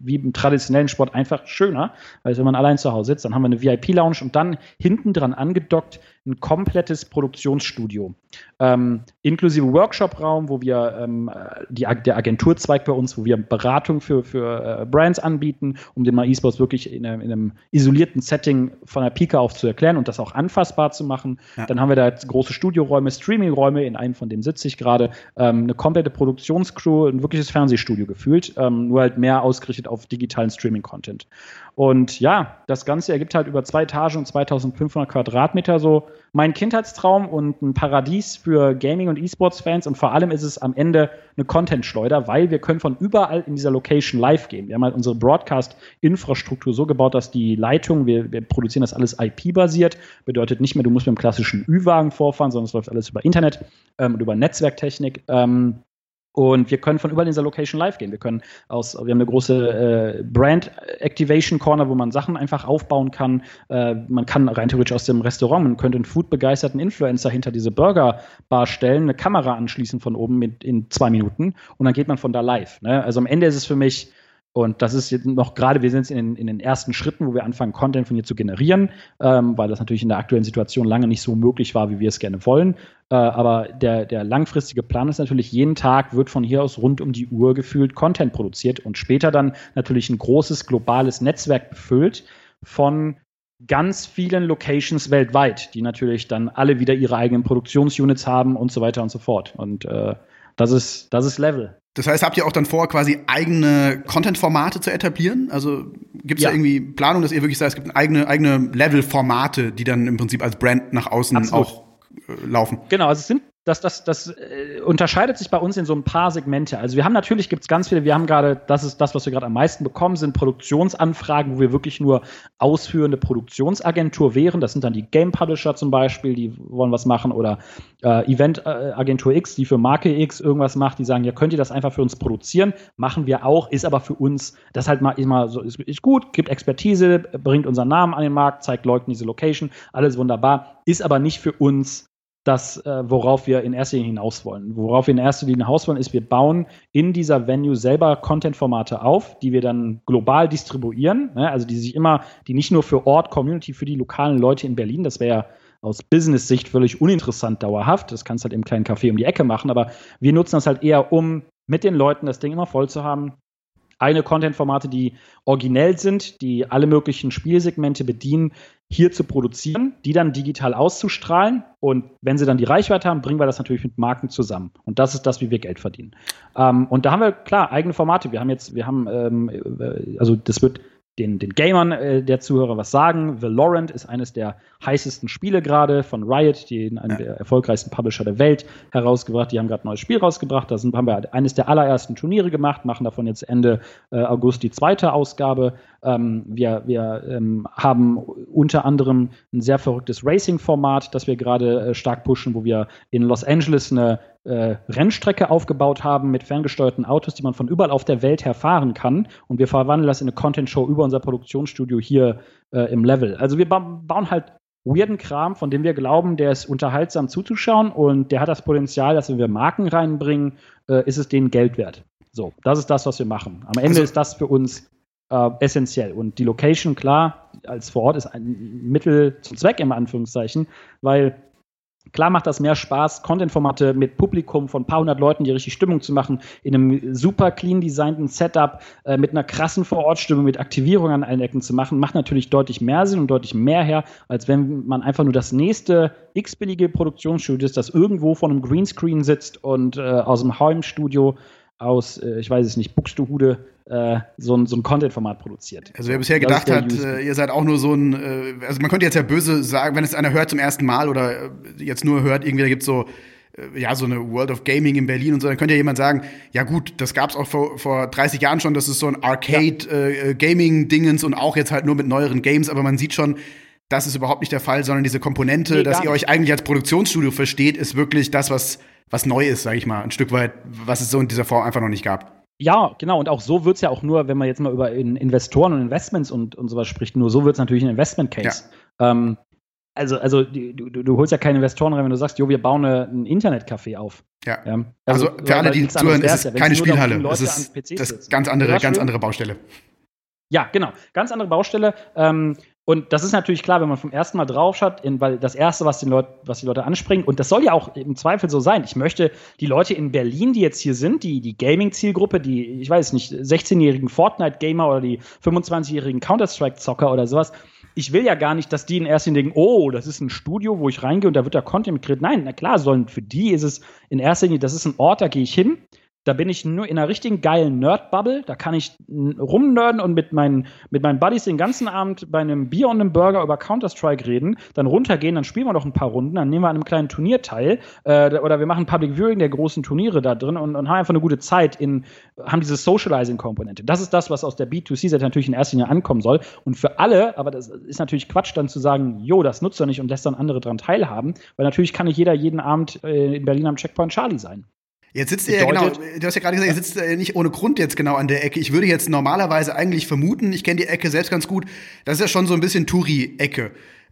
wie im traditionellen Sport einfach schöner weil wenn man allein zu Hause sitzt, dann haben wir eine VIP-Lounge und dann hinten dran angedockt ein komplettes Produktionsstudio. Ähm, inklusive Workshop-Raum, wo wir ähm, die, der Agenturzweig bei uns, wo wir Beratung für, für äh, Brands anbieten, um den mal E-Sports wirklich in einem, in einem, isolierten Setting von der Pika auf zu erklären und das auch anfassbar zu machen. Ja. Dann haben wir da große Studioräume, Streaming-Räume, in einem von denen sitze ich gerade, ähm, eine komplette Produktionscrew, ein wirkliches Fernsehstudio gefühlt, ähm, nur halt mehr ausgerichtet auf digitalen Streaming-Content. Und ja, das Ganze ergibt halt über zwei Etagen und 2500 Quadratmeter so mein Kindheitstraum und ein Paradies für Gaming- und E-Sports-Fans. Und vor allem ist es am Ende eine Content-Schleuder, weil wir können von überall in dieser Location live gehen. Wir haben halt unsere Broadcast-Infrastruktur so gebaut, dass die Leitung, wir, wir produzieren das alles IP-basiert, bedeutet nicht mehr, du musst mit dem klassischen Ü-Wagen vorfahren, sondern es läuft alles über Internet ähm, und über Netzwerktechnik. Ähm, und wir können von überall in dieser Location live gehen. Wir können aus, wir haben eine große äh, Brand Activation Corner, wo man Sachen einfach aufbauen kann. Äh, man kann rein theoretisch aus dem Restaurant, man könnte einen foodbegeisterten Influencer hinter diese Burger Bar stellen, eine Kamera anschließen von oben mit, in zwei Minuten und dann geht man von da live. Ne? Also am Ende ist es für mich und das ist jetzt noch gerade, wir sind jetzt in den, in den ersten Schritten, wo wir anfangen, Content von hier zu generieren, ähm, weil das natürlich in der aktuellen Situation lange nicht so möglich war, wie wir es gerne wollen. Äh, aber der, der langfristige Plan ist natürlich, jeden Tag wird von hier aus rund um die Uhr gefühlt Content produziert und später dann natürlich ein großes globales Netzwerk befüllt von ganz vielen Locations weltweit, die natürlich dann alle wieder ihre eigenen Produktionsunits haben und so weiter und so fort. Und äh, das ist, das ist Level. Das heißt, habt ihr auch dann vor, quasi eigene Content-Formate zu etablieren? Also gibt es ja. da irgendwie Planung, dass ihr wirklich sagt, es gibt eigene, eigene Level-Formate, die dann im Prinzip als Brand nach außen Absolut. auch äh, laufen? Genau, also es sind das, das, das äh, unterscheidet sich bei uns in so ein paar Segmente. Also wir haben natürlich, gibt es ganz viele, wir haben gerade, das ist das, was wir gerade am meisten bekommen, sind Produktionsanfragen, wo wir wirklich nur ausführende Produktionsagentur wären. Das sind dann die Game Publisher zum Beispiel, die wollen was machen oder äh, Event-Agentur X, die für Marke X irgendwas macht, die sagen, ja, könnt ihr das einfach für uns produzieren? Machen wir auch, ist aber für uns, das halt mal immer so, ist, ist gut, gibt Expertise, bringt unseren Namen an den Markt, zeigt Leuten diese Location, alles wunderbar, ist aber nicht für uns das, äh, worauf wir in erster Linie hinaus wollen. Worauf wir in erster Linie hinaus wollen, ist, wir bauen in dieser Venue selber Content-Formate auf, die wir dann global distribuieren, ne? also die sich immer, die nicht nur für Ort, Community, für die lokalen Leute in Berlin, das wäre ja aus Business-Sicht völlig uninteressant dauerhaft, das kannst du halt im kleinen Café um die Ecke machen, aber wir nutzen das halt eher, um mit den Leuten das Ding immer voll zu haben, eine Content-Formate, die originell sind, die alle möglichen Spielsegmente bedienen, hier zu produzieren, die dann digital auszustrahlen. Und wenn sie dann die Reichweite haben, bringen wir das natürlich mit Marken zusammen. Und das ist das, wie wir Geld verdienen. Ähm, und da haben wir klar eigene Formate. Wir haben jetzt, wir haben, ähm, äh, also das wird den, den Gamern äh, der Zuhörer was sagen. Valorant ist eines der heißesten Spiele gerade von Riot, die einen ja. der erfolgreichsten Publisher der Welt herausgebracht. Die haben gerade ein neues Spiel rausgebracht. Da sind, haben wir eines der allerersten Turniere gemacht, machen davon jetzt Ende äh, August die zweite Ausgabe. Ähm, wir wir ähm, haben unter anderem ein sehr verrücktes Racing-Format, das wir gerade äh, stark pushen, wo wir in Los Angeles eine äh, Rennstrecke aufgebaut haben mit ferngesteuerten Autos, die man von überall auf der Welt her fahren kann. Und wir verwandeln das in eine Content-Show über unser Produktionsstudio hier äh, im Level. Also wir ba bauen halt weirden Kram, von dem wir glauben, der ist unterhaltsam zuzuschauen und der hat das Potenzial, dass wenn wir Marken reinbringen, äh, ist es denen Geld wert. So, das ist das, was wir machen. Am Ende also, ist das für uns äh, essentiell. Und die Location, klar, als vor Ort ist ein Mittel zum Zweck, im Anführungszeichen, weil Klar macht das mehr Spaß, Content-Formate mit Publikum von ein paar hundert Leuten, die richtig Stimmung zu machen, in einem super clean designten Setup, äh, mit einer krassen Vorortstimmung, mit Aktivierung an allen Ecken zu machen, macht natürlich deutlich mehr Sinn und deutlich mehr her, als wenn man einfach nur das nächste x-billige Produktionsstudio ist, das irgendwo vor einem Greenscreen sitzt und äh, aus dem Heimstudio aus, äh, ich weiß es nicht, Buxtehude äh, so ein, so ein Content-Format produziert. Also wer bisher gedacht hat, äh, ihr seid auch nur so ein, äh, also man könnte jetzt ja böse sagen, wenn es einer hört zum ersten Mal oder äh, jetzt nur hört, irgendwie da gibt's so äh, ja, so eine World of Gaming in Berlin und so, dann könnte ja jemand sagen, ja gut, das gab's auch vor, vor 30 Jahren schon, das ist so ein Arcade-Gaming-Dingens ja. äh, und auch jetzt halt nur mit neueren Games, aber man sieht schon, das ist überhaupt nicht der Fall, sondern diese Komponente, nee, dass ihr euch eigentlich als Produktionsstudio versteht, ist wirklich das, was, was neu ist, sag ich mal, ein Stück weit, was es so in dieser Form einfach noch nicht gab. Ja, genau. Und auch so wird es ja auch nur, wenn man jetzt mal über Investoren und Investments und, und sowas spricht, nur so wird es natürlich ein Investment-Case. Ja. Ähm, also, also du, du, du, holst ja keine Investoren rein, wenn du sagst, jo, wir bauen eine, ein Internetcafé auf. Ja. ja. Also, also, für alle, die zuhören, ist es keine Spielhalle. Das ist das ganz andere, ganz andere Baustelle. Ja, genau. Ganz andere Baustelle. Ähm, und das ist natürlich klar, wenn man vom ersten Mal draufschaut, weil das erste, was, den Leut, was die Leute anspringen, und das soll ja auch im Zweifel so sein. Ich möchte die Leute in Berlin, die jetzt hier sind, die, die Gaming-Zielgruppe, die, ich weiß nicht, 16-jährigen Fortnite-Gamer oder die 25-jährigen Counter-Strike-Zocker oder sowas, ich will ja gar nicht, dass die in erster Linie denken, oh, das ist ein Studio, wo ich reingehe und da wird da Content mitgekriegt. Nein, na klar, sollen für die ist es in erster Linie, das ist ein Ort, da gehe ich hin, da bin ich nur in einer richtigen geilen Nerd-Bubble. Da kann ich rumnerden und mit meinen, mit meinen Buddies den ganzen Abend bei einem Bier und einem Burger über Counter-Strike reden, dann runtergehen, dann spielen wir noch ein paar Runden, dann nehmen wir an einem kleinen Turnier teil äh, oder wir machen Public Viewing der großen Turniere da drin und, und haben einfach eine gute Zeit in, haben diese Socializing-Komponente. Das ist das, was aus der B2C-Seite natürlich in erster Linie ankommen soll. Und für alle, aber das ist natürlich Quatsch, dann zu sagen, jo, das nutzt er nicht und lässt dann andere dran teilhaben, weil natürlich kann nicht jeder jeden Abend äh, in Berlin am Checkpoint Charlie sein. Jetzt sitzt ihr ja genau, du hast ja gerade gesagt, ihr sitzt äh, nicht ohne Grund jetzt genau an der Ecke. Ich würde jetzt normalerweise eigentlich vermuten, ich kenne die Ecke selbst ganz gut, das ist ja schon so ein bisschen Touri-Ecke.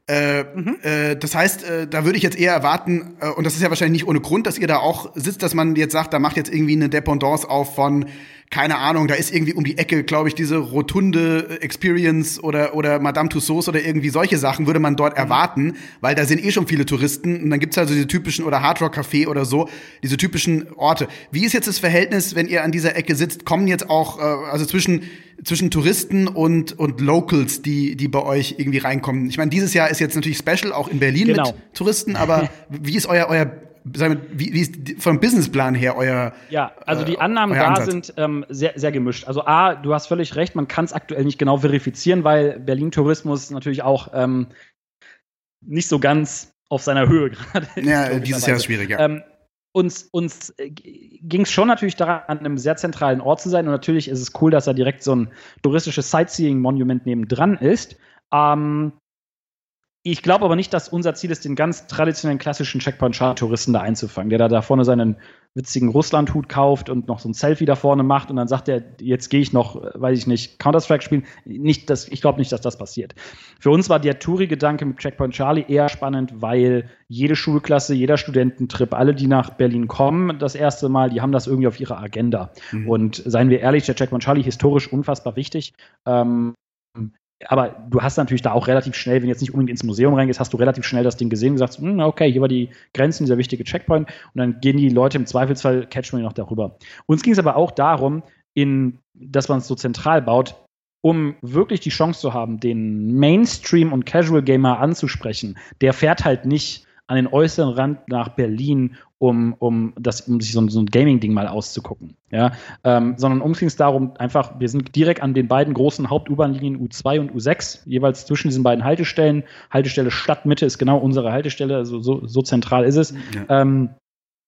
Äh, mhm. äh, das heißt, äh, da würde ich jetzt eher erwarten, äh, und das ist ja wahrscheinlich nicht ohne Grund, dass ihr da auch sitzt, dass man jetzt sagt, da macht jetzt irgendwie eine Dependance auf von keine Ahnung, da ist irgendwie um die Ecke, glaube ich, diese rotunde Experience oder, oder Madame Tussauds oder irgendwie solche Sachen würde man dort mhm. erwarten, weil da sind eh schon viele Touristen und dann gibt's also diese typischen oder Hardrock Café oder so, diese typischen Orte. Wie ist jetzt das Verhältnis, wenn ihr an dieser Ecke sitzt? Kommen jetzt auch, also zwischen, zwischen Touristen und, und Locals, die, die bei euch irgendwie reinkommen? Ich meine, dieses Jahr ist jetzt natürlich special, auch in Berlin genau. mit Touristen, aber *laughs* wie ist euer, euer sagen wir, wie, wie ist vom Businessplan her euer Ja, also die äh, Annahmen da Ansatz? sind ähm, sehr, sehr gemischt. Also A, du hast völlig recht, man kann es aktuell nicht genau verifizieren, weil Berlin Tourismus natürlich auch ähm, nicht so ganz auf seiner Höhe *laughs* gerade ist. Ja, dieses Jahr ist schwierig, ja. Ähm, uns, uns äh, ging es schon natürlich daran, an einem sehr zentralen Ort zu sein. Und natürlich ist es cool, dass da direkt so ein touristisches Sightseeing-Monument nebendran ist. Ähm, ich glaube aber nicht, dass unser Ziel ist, den ganz traditionellen klassischen Checkpoint-Touristen da einzufangen, der da, da vorne seinen witzigen Russland-Hut kauft und noch so ein Selfie da vorne macht und dann sagt er, jetzt gehe ich noch, weiß ich nicht, Counter-Strike spielen. Nicht, dass, ich glaube nicht, dass das passiert. Für uns war der Touri-Gedanke mit Checkpoint Charlie eher spannend, weil jede Schulklasse, jeder Studententrip, alle, die nach Berlin kommen, das erste Mal, die haben das irgendwie auf ihrer Agenda. Mhm. Und seien wir ehrlich, der Checkpoint Charlie historisch unfassbar wichtig. Ähm, aber du hast natürlich da auch relativ schnell, wenn du jetzt nicht unbedingt ins Museum reingehst, hast du relativ schnell das Ding gesehen und gesagt, hm, okay, hier war die Grenzen, dieser wichtige Checkpoint. Und dann gehen die Leute im Zweifelsfall, catchen wir noch darüber. Uns ging es aber auch darum, in, dass man es so zentral baut, um wirklich die Chance zu haben, den Mainstream und Casual Gamer anzusprechen. Der fährt halt nicht an den äußeren Rand nach Berlin, um, um, das, um sich so, so ein Gaming-Ding mal auszugucken. Ja? Ähm, sondern uns ging es darum, einfach, wir sind direkt an den beiden großen Haupt-U-Bahn-Linien U2 und U6, jeweils zwischen diesen beiden Haltestellen. Haltestelle Stadtmitte ist genau unsere Haltestelle, also so, so zentral ist es. Ja. Ähm,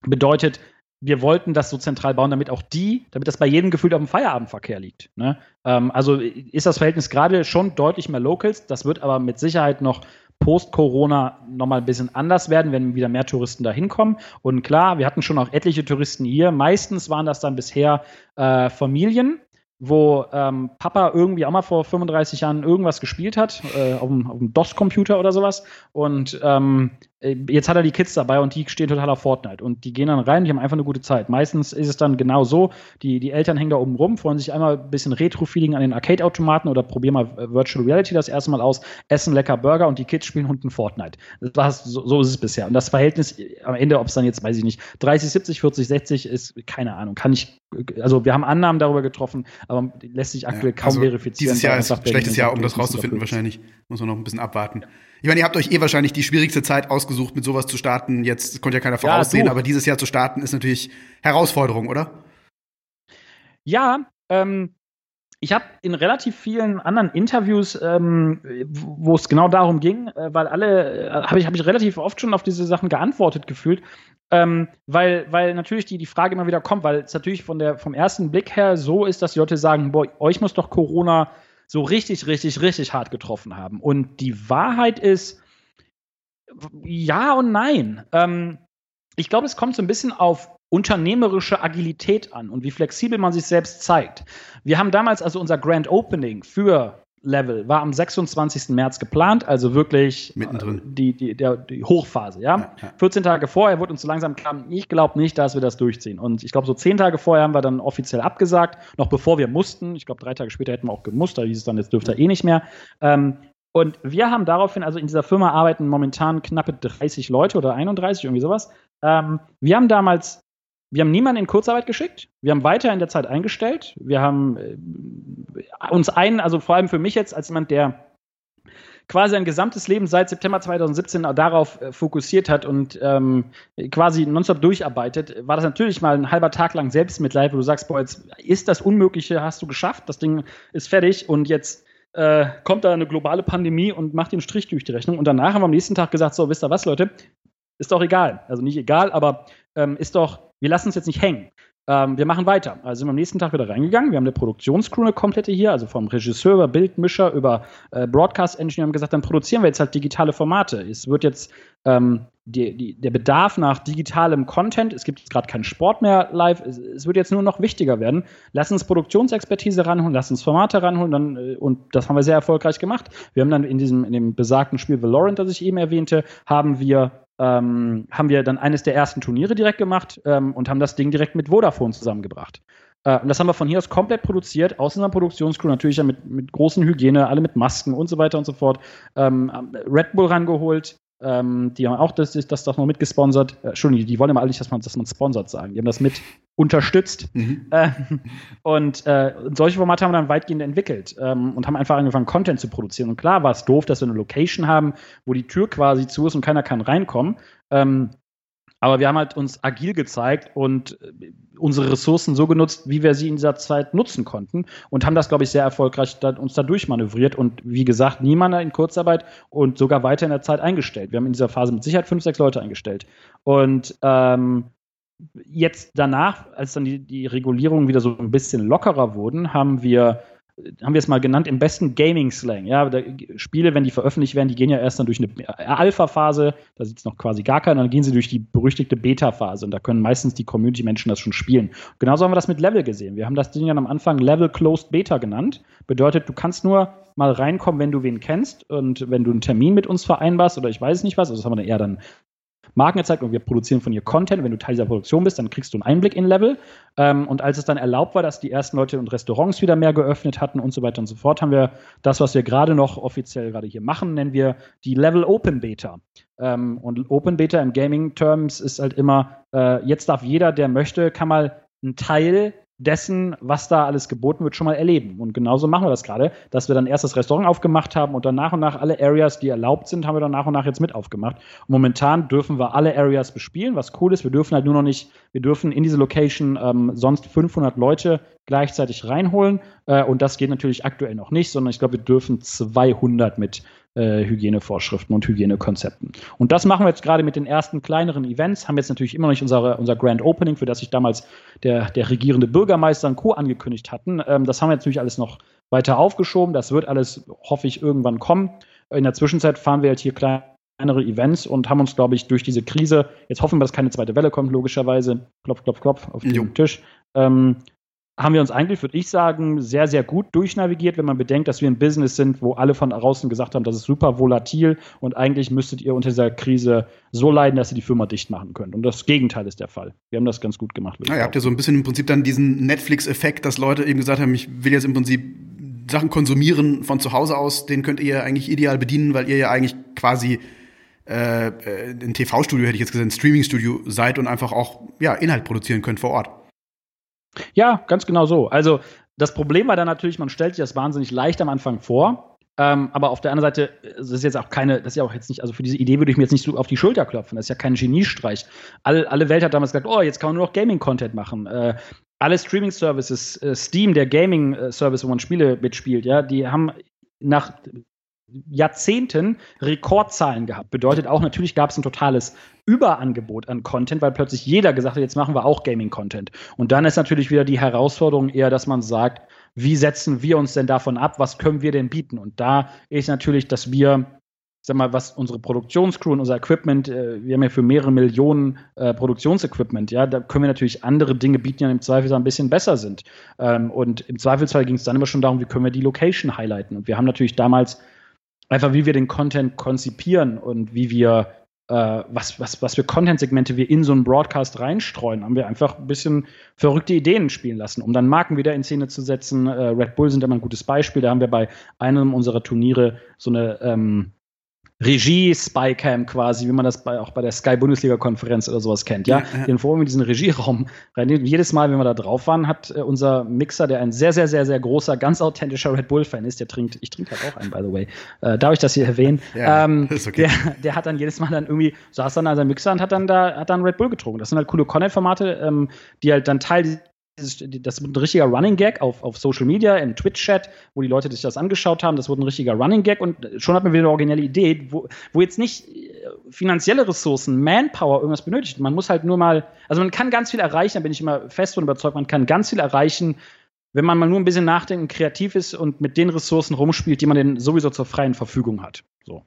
bedeutet, wir wollten das so zentral bauen, damit auch die, damit das bei jedem gefühlt auf dem Feierabendverkehr liegt. Ne? Ähm, also ist das Verhältnis gerade schon deutlich mehr Locals. Das wird aber mit Sicherheit noch Post-Corona nochmal ein bisschen anders werden, wenn wieder mehr Touristen da hinkommen. Und klar, wir hatten schon auch etliche Touristen hier. Meistens waren das dann bisher äh, Familien, wo ähm, Papa irgendwie auch mal vor 35 Jahren irgendwas gespielt hat, äh, auf dem, dem DOS-Computer oder sowas. Und ähm, äh, jetzt hat er die Kids dabei und die stehen total auf Fortnite. Und die gehen dann rein, die haben einfach eine gute Zeit. Meistens ist es dann genau so, die, die Eltern hängen da oben rum, freuen sich einmal ein bisschen Retro-Feeling an den Arcade-Automaten oder probieren mal äh, Virtual Reality das erste Mal aus, essen lecker Burger und die Kids spielen unten Fortnite. Das, so, so ist es bisher. Und das Verhältnis äh, am Ende, ob es dann jetzt, weiß ich nicht, 30, 70, 40, 60 ist, keine Ahnung. Kann ich, also wir haben Annahmen darüber getroffen, aber lässt sich aktuell ja, kaum also verifizieren. Dieses Jahr ist ein schlechtes Jahr, um das rauszufinden wahrscheinlich. Muss man noch ein bisschen abwarten. Ich meine, ihr habt euch eh wahrscheinlich die schwierigste Zeit ausgesucht, mit sowas zu starten. Jetzt konnte ja keiner voraussehen, ja, aber dieses Jahr zu starten ist natürlich Herausforderung, oder? Ja, ähm, ich habe in relativ vielen anderen Interviews, ähm, wo es genau darum ging, äh, weil alle, äh, habe ich, hab ich relativ oft schon auf diese Sachen geantwortet gefühlt, ähm, weil, weil natürlich die, die Frage immer wieder kommt, weil es natürlich von der, vom ersten Blick her so ist, dass die Leute sagen, boah, euch muss doch Corona so richtig, richtig, richtig hart getroffen haben. Und die Wahrheit ist, ja und nein. Ähm, ich glaube, es kommt so ein bisschen auf unternehmerische Agilität an und wie flexibel man sich selbst zeigt. Wir haben damals also unser Grand Opening für Level war am 26. März geplant, also wirklich mittendrin. Äh, die, die, der, die Hochphase, ja? Ja, ja. 14 Tage vorher wurde uns so langsam klar, ich glaube nicht, dass wir das durchziehen. Und ich glaube, so 10 Tage vorher haben wir dann offiziell abgesagt, noch bevor wir mussten. Ich glaube, drei Tage später hätten wir auch gemusst, da hieß es dann, jetzt dürfte er eh nicht mehr. Ähm, und wir haben daraufhin, also in dieser Firma arbeiten momentan knappe 30 Leute oder 31, irgendwie sowas. Ähm, wir haben damals wir haben niemanden in Kurzarbeit geschickt. Wir haben weiter in der Zeit eingestellt. Wir haben äh, uns einen, also vor allem für mich jetzt als jemand, der quasi ein gesamtes Leben seit September 2017 darauf äh, fokussiert hat und ähm, quasi nonstop durcharbeitet, war das natürlich mal ein halber Tag lang Selbstmitleid, wo du sagst, boah, jetzt ist das Unmögliche, hast du geschafft, das Ding ist fertig und jetzt äh, kommt da eine globale Pandemie und macht den Strich durch die Rechnung. Und danach haben wir am nächsten Tag gesagt, so, wisst ihr was, Leute, ist doch egal. Also nicht egal, aber ähm, ist doch, wir lassen uns jetzt nicht hängen. Ähm, wir machen weiter. Also sind wir am nächsten Tag wieder reingegangen. Wir haben eine Produktionscrew eine komplette hier, also vom Regisseur über Bildmischer über äh, Broadcast Engineer haben gesagt, dann produzieren wir jetzt halt digitale Formate. Es wird jetzt ähm, die, die, der Bedarf nach digitalem Content, es gibt gerade keinen Sport mehr live, es, es, wird jetzt nur noch wichtiger werden. Lass uns Produktionsexpertise ranholen, lass uns Formate ranholen dann, äh, und das haben wir sehr erfolgreich gemacht. Wir haben dann in diesem, in dem besagten Spiel Valorant, das ich eben erwähnte, haben wir ähm, haben wir dann eines der ersten Turniere direkt gemacht ähm, und haben das Ding direkt mit Vodafone zusammengebracht. Äh, und das haben wir von hier aus komplett produziert, aus unserer Produktionscrew, natürlich mit, mit großen Hygiene, alle mit Masken und so weiter und so fort. Ähm, Red Bull rangeholt, ähm, die haben auch das, das, das noch mitgesponsert. Äh, Entschuldigung, die wollen immer eigentlich, dass man, dass man sponsert sagen. Die haben das mit unterstützt. Mhm. Äh, *laughs* und äh, solche Formate haben wir dann weitgehend entwickelt ähm, und haben einfach angefangen, Content zu produzieren. Und klar war es doof, dass wir eine Location haben, wo die Tür quasi zu ist und keiner kann reinkommen. Ähm, aber wir haben halt uns agil gezeigt und äh, unsere Ressourcen so genutzt, wie wir sie in dieser Zeit nutzen konnten und haben das, glaube ich, sehr erfolgreich da, uns da durchmanövriert und wie gesagt, niemand in Kurzarbeit und sogar weiter in der Zeit eingestellt. Wir haben in dieser Phase mit Sicherheit fünf, sechs Leute eingestellt. Und ähm, jetzt danach, als dann die, die Regulierungen wieder so ein bisschen lockerer wurden, haben wir haben wir es mal genannt, im besten Gaming-Slang. Ja, Spiele, wenn die veröffentlicht werden, die gehen ja erst dann durch eine Alpha-Phase, da sieht es noch quasi gar keiner, dann gehen sie durch die berüchtigte Beta-Phase und da können meistens die Community-Menschen das schon spielen. genauso haben wir das mit Level gesehen. Wir haben das Ding dann am Anfang Level Closed Beta genannt. Bedeutet, du kannst nur mal reinkommen, wenn du wen kennst und wenn du einen Termin mit uns vereinbarst oder ich weiß nicht was, also das haben wir dann eher dann Marken gezeigt und wir produzieren von ihr Content. Wenn du Teil dieser Produktion bist, dann kriegst du einen Einblick in Level. Ähm, und als es dann erlaubt war, dass die ersten Leute und Restaurants wieder mehr geöffnet hatten und so weiter und so fort, haben wir das, was wir gerade noch offiziell gerade hier machen, nennen wir die Level Open Beta. Ähm, und Open Beta im Gaming-Terms ist halt immer, äh, jetzt darf jeder, der möchte, kann mal einen Teil dessen, was da alles geboten wird, schon mal erleben. Und genauso machen wir das gerade, dass wir dann erst das Restaurant aufgemacht haben und dann nach und nach alle Areas, die erlaubt sind, haben wir dann nach und nach jetzt mit aufgemacht. Und momentan dürfen wir alle Areas bespielen, was cool ist. Wir dürfen halt nur noch nicht, wir dürfen in diese Location ähm, sonst 500 Leute gleichzeitig reinholen. Äh, und das geht natürlich aktuell noch nicht, sondern ich glaube, wir dürfen 200 mit äh, Hygienevorschriften und Hygienekonzepten. Und das machen wir jetzt gerade mit den ersten kleineren Events, haben jetzt natürlich immer noch nicht unsere, unser Grand Opening, für das sich damals der, der regierende Bürgermeister und Co. angekündigt hatten. Ähm, das haben wir jetzt natürlich alles noch weiter aufgeschoben. Das wird alles, hoffe ich, irgendwann kommen. In der Zwischenzeit fahren wir halt hier kleinere Events und haben uns, glaube ich, durch diese Krise, jetzt hoffen wir, dass keine zweite Welle kommt, logischerweise, klopf, klopf, klopf auf den jo. Tisch, ähm, haben wir uns eigentlich, würde ich sagen, sehr, sehr gut durchnavigiert, wenn man bedenkt, dass wir ein Business sind, wo alle von draußen gesagt haben, das ist super volatil und eigentlich müsstet ihr unter dieser Krise so leiden, dass ihr die Firma dicht machen könnt. Und das Gegenteil ist der Fall. Wir haben das ganz gut gemacht. Ja, ihr habt ja so ein bisschen im Prinzip dann diesen Netflix-Effekt, dass Leute eben gesagt haben, ich will jetzt im Prinzip Sachen konsumieren von zu Hause aus, den könnt ihr eigentlich ideal bedienen, weil ihr ja eigentlich quasi äh, äh ein TV-Studio, hätte ich jetzt gesagt, ein Streaming-Studio seid und einfach auch ja, Inhalt produzieren könnt vor Ort. Ja, ganz genau so. Also das Problem war dann natürlich, man stellt sich das wahnsinnig leicht am Anfang vor. Ähm, aber auf der anderen Seite, das ist jetzt auch keine, das ist ja auch jetzt nicht, also für diese Idee würde ich mir jetzt nicht so auf die Schulter klopfen. Das ist ja kein Geniestreich. All, alle Welt hat damals gesagt, oh, jetzt kann man nur noch Gaming-Content machen. Äh, alle Streaming-Services, äh, Steam, der Gaming-Service, wo man Spiele mitspielt, ja, die haben nach Jahrzehnten Rekordzahlen gehabt. Bedeutet auch, natürlich gab es ein totales Überangebot an Content, weil plötzlich jeder gesagt hat, jetzt machen wir auch Gaming-Content. Und dann ist natürlich wieder die Herausforderung eher, dass man sagt, wie setzen wir uns denn davon ab? Was können wir denn bieten? Und da ist natürlich, dass wir, sag mal, was unsere Produktionscrew und unser Equipment, äh, wir haben ja für mehrere Millionen äh, Produktionsequipment, ja, da können wir natürlich andere Dinge bieten, die dann im Zweifelsfall ein bisschen besser sind. Ähm, und im Zweifelsfall ging es dann immer schon darum, wie können wir die Location highlighten. Und wir haben natürlich damals einfach wie wir den Content konzipieren und wie wir äh, was, was, was für Content-Segmente wir in so einen Broadcast reinstreuen, haben wir einfach ein bisschen verrückte Ideen spielen lassen, um dann Marken wieder in Szene zu setzen. Äh, Red Bull sind immer ein gutes Beispiel. Da haben wir bei einem unserer Turniere so eine ähm, Regie-Spycam quasi, wie man das bei, auch bei der Sky-Bundesliga-Konferenz oder sowas kennt, ja. ja, ja. Den Forum in diesen Regieraum rein. Jedes Mal, wenn wir da drauf waren, hat äh, unser Mixer, der ein sehr, sehr, sehr, sehr großer, ganz authentischer Red Bull-Fan ist, der trinkt, ich trinke halt auch einen, by the way. Äh, darf ich das hier erwähnen? Ja, ähm, *laughs* ist okay. der, der hat dann jedes Mal dann irgendwie, saß dann an seinem Mixer und hat dann da, hat dann Red Bull getrunken. Das sind halt coole Content-Formate, ähm, die halt dann Teil das wird ein richtiger Running Gag auf, auf Social Media, im Twitch-Chat, wo die Leute sich das angeschaut haben. Das wurde ein richtiger Running Gag und schon hat man wieder eine originelle Idee, wo, wo jetzt nicht äh, finanzielle Ressourcen, Manpower irgendwas benötigt. Man muss halt nur mal, also man kann ganz viel erreichen, da bin ich immer fest und überzeugt, man kann ganz viel erreichen, wenn man mal nur ein bisschen nachdenken, kreativ ist und mit den Ressourcen rumspielt, die man denn sowieso zur freien Verfügung hat. So.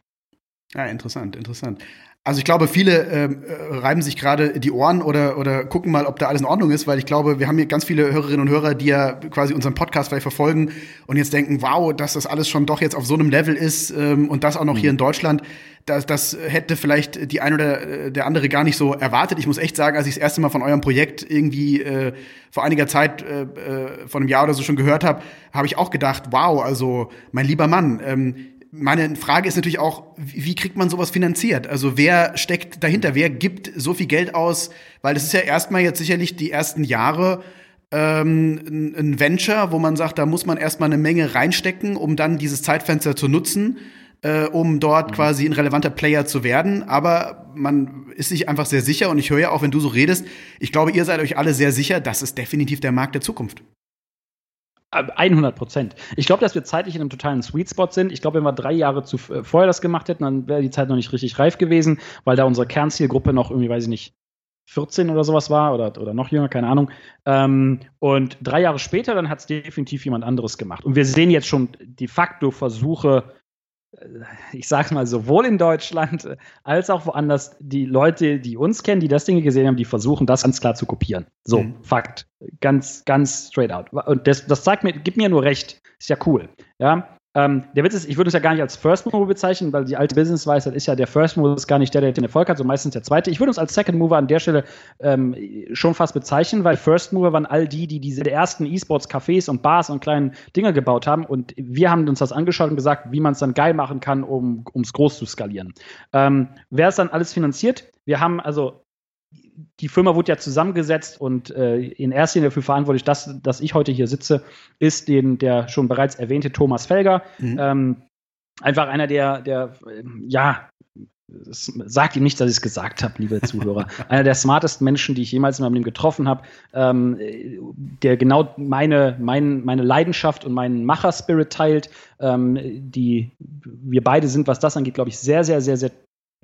Ja, interessant, interessant. Also ich glaube, viele ähm, äh, reiben sich gerade die Ohren oder, oder gucken mal, ob da alles in Ordnung ist, weil ich glaube, wir haben hier ganz viele Hörerinnen und Hörer, die ja quasi unseren Podcast vielleicht verfolgen und jetzt denken, wow, dass das alles schon doch jetzt auf so einem Level ist ähm, und das auch noch mhm. hier in Deutschland. Das, das hätte vielleicht die eine oder äh, der andere gar nicht so erwartet. Ich muss echt sagen, als ich das erste Mal von eurem Projekt irgendwie äh, vor einiger Zeit, äh, äh, vor einem Jahr oder so schon gehört habe, habe ich auch gedacht, wow, also mein lieber Mann, ähm, meine Frage ist natürlich auch, wie kriegt man sowas finanziert? Also wer steckt dahinter? Wer gibt so viel Geld aus? Weil das ist ja erstmal jetzt sicherlich die ersten Jahre ähm, ein Venture, wo man sagt, da muss man erstmal eine Menge reinstecken, um dann dieses Zeitfenster zu nutzen, äh, um dort mhm. quasi ein relevanter Player zu werden. Aber man ist sich einfach sehr sicher und ich höre ja auch, wenn du so redest, ich glaube, ihr seid euch alle sehr sicher, das ist definitiv der Markt der Zukunft. 100 Prozent. Ich glaube, dass wir zeitlich in einem totalen Sweet Spot sind. Ich glaube, wenn wir drei Jahre zu, äh, vorher das gemacht hätten, dann wäre die Zeit noch nicht richtig reif gewesen, weil da unsere Kernzielgruppe noch irgendwie, weiß ich nicht, 14 oder sowas war oder, oder noch jünger, keine Ahnung. Ähm, und drei Jahre später, dann hat es definitiv jemand anderes gemacht. Und wir sehen jetzt schon de facto Versuche, äh, ich sag's mal, sowohl in Deutschland äh, als auch woanders, die Leute, die uns kennen, die das Ding gesehen haben, die versuchen, das ganz klar zu kopieren. So, mhm. Fakt. Ganz, ganz straight out. Und das, das zeigt mir, gibt mir nur recht. Ist ja cool. Ja. Ähm, der Witz ist, ich würde es ja gar nicht als First Mover bezeichnen, weil die alte Business-Weisheit ist ja, der First Mover ist gar nicht der, der den Erfolg hat, so meistens der zweite. Ich würde uns als Second Mover an der Stelle ähm, schon fast bezeichnen, weil First Mover waren all die, die diese ersten E-Sports-Cafés und Bars und kleinen Dinger gebaut haben. Und wir haben uns das angeschaut und gesagt, wie man es dann geil machen kann, um es groß zu skalieren. Ähm, wer ist dann alles finanziert? Wir haben also die Firma wurde ja zusammengesetzt und äh, in erster Linie dafür verantwortlich, dass, dass ich heute hier sitze, ist den, der schon bereits erwähnte Thomas Felger. Mhm. Ähm, einfach einer der, der äh, ja, sagt ihm nicht, dass ich es gesagt habe, liebe Zuhörer. *laughs* einer der smartesten Menschen, die ich jemals in meinem Leben getroffen habe, ähm, der genau meine, mein, meine Leidenschaft und meinen Macher-Spirit teilt. Ähm, die wir beide sind, was das angeht, glaube ich, sehr, sehr, sehr, sehr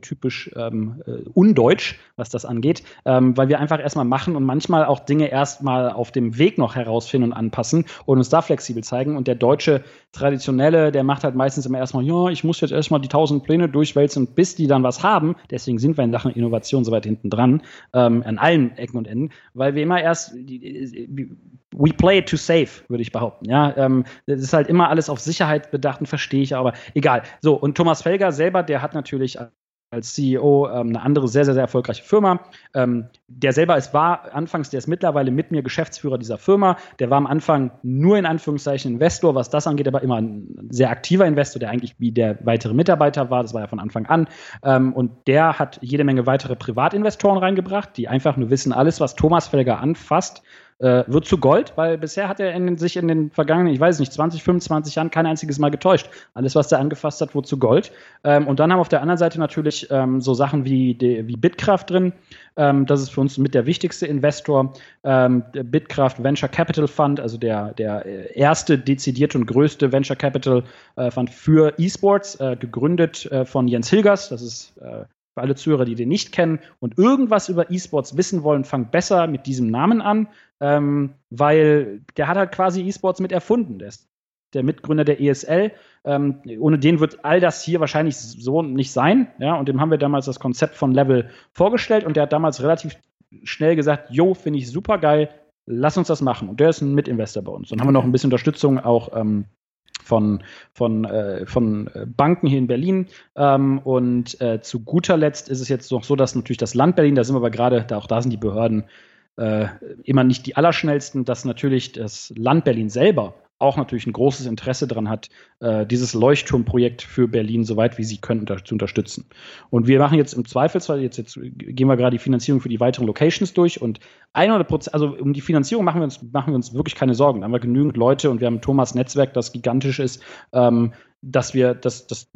typisch ähm, äh, undeutsch, was das angeht, ähm, weil wir einfach erstmal machen und manchmal auch Dinge erstmal auf dem Weg noch herausfinden und anpassen und uns da flexibel zeigen. Und der deutsche Traditionelle, der macht halt meistens immer erstmal, ja, ich muss jetzt erstmal die tausend Pläne durchwälzen, bis die dann was haben. Deswegen sind wir in Sachen Innovation so weit hinten dran, ähm, an allen Ecken und Enden, weil wir immer erst, we play it to save, würde ich behaupten. Ja, ähm, das ist halt immer alles auf Sicherheit bedacht und verstehe ich, aber egal. So, und Thomas Felger selber, der hat natürlich als CEO ähm, eine andere sehr, sehr, sehr erfolgreiche Firma. Ähm, der selber ist, war anfangs, der ist mittlerweile mit mir Geschäftsführer dieser Firma. Der war am Anfang nur in Anführungszeichen Investor, was das angeht, aber immer ein sehr aktiver Investor, der eigentlich wie der weitere Mitarbeiter war. Das war ja von Anfang an. Ähm, und der hat jede Menge weitere Privatinvestoren reingebracht, die einfach nur wissen, alles, was Thomas Felger anfasst, äh, wird zu Gold, weil bisher hat er in, sich in den vergangenen, ich weiß nicht, 20, 25 Jahren kein einziges Mal getäuscht. Alles, was er angefasst hat, wurde zu Gold. Ähm, und dann haben wir auf der anderen Seite natürlich ähm, so Sachen wie, die, wie Bitkraft drin. Ähm, das ist für uns mit der wichtigste Investor. Ähm, Bitkraft Venture Capital Fund, also der, der erste dezidierte und größte Venture Capital äh, Fund für E-Sports, äh, gegründet äh, von Jens Hilgers. Das ist äh, für alle Zuhörer, die den nicht kennen und irgendwas über E-Sports wissen wollen, fangt besser mit diesem Namen an ähm, weil der hat halt quasi E-Sports mit erfunden. Der ist der Mitgründer der ESL. Ähm, ohne den wird all das hier wahrscheinlich so nicht sein. Ja, und dem haben wir damals das Konzept von Level vorgestellt und der hat damals relativ schnell gesagt: Jo, finde ich super geil, lass uns das machen. Und der ist ein Mitinvestor bei uns. Dann haben wir noch ein bisschen Unterstützung auch ähm, von, von, äh, von Banken hier in Berlin. Ähm, und äh, zu guter Letzt ist es jetzt noch so, dass natürlich das Land Berlin, da sind wir aber gerade, da, auch da sind die Behörden äh, immer nicht die allerschnellsten, dass natürlich das Land Berlin selber auch natürlich ein großes Interesse daran hat, äh, dieses Leuchtturmprojekt für Berlin so weit wie sie können unter zu unterstützen. Und wir machen jetzt im Zweifelsfall, jetzt, jetzt gehen wir gerade die Finanzierung für die weiteren Locations durch und 100 Prozent, also um die Finanzierung machen wir, uns, machen wir uns wirklich keine Sorgen. Da haben wir genügend Leute und wir haben Thomas Netzwerk, das gigantisch ist, ähm, dass wir, dass, dass,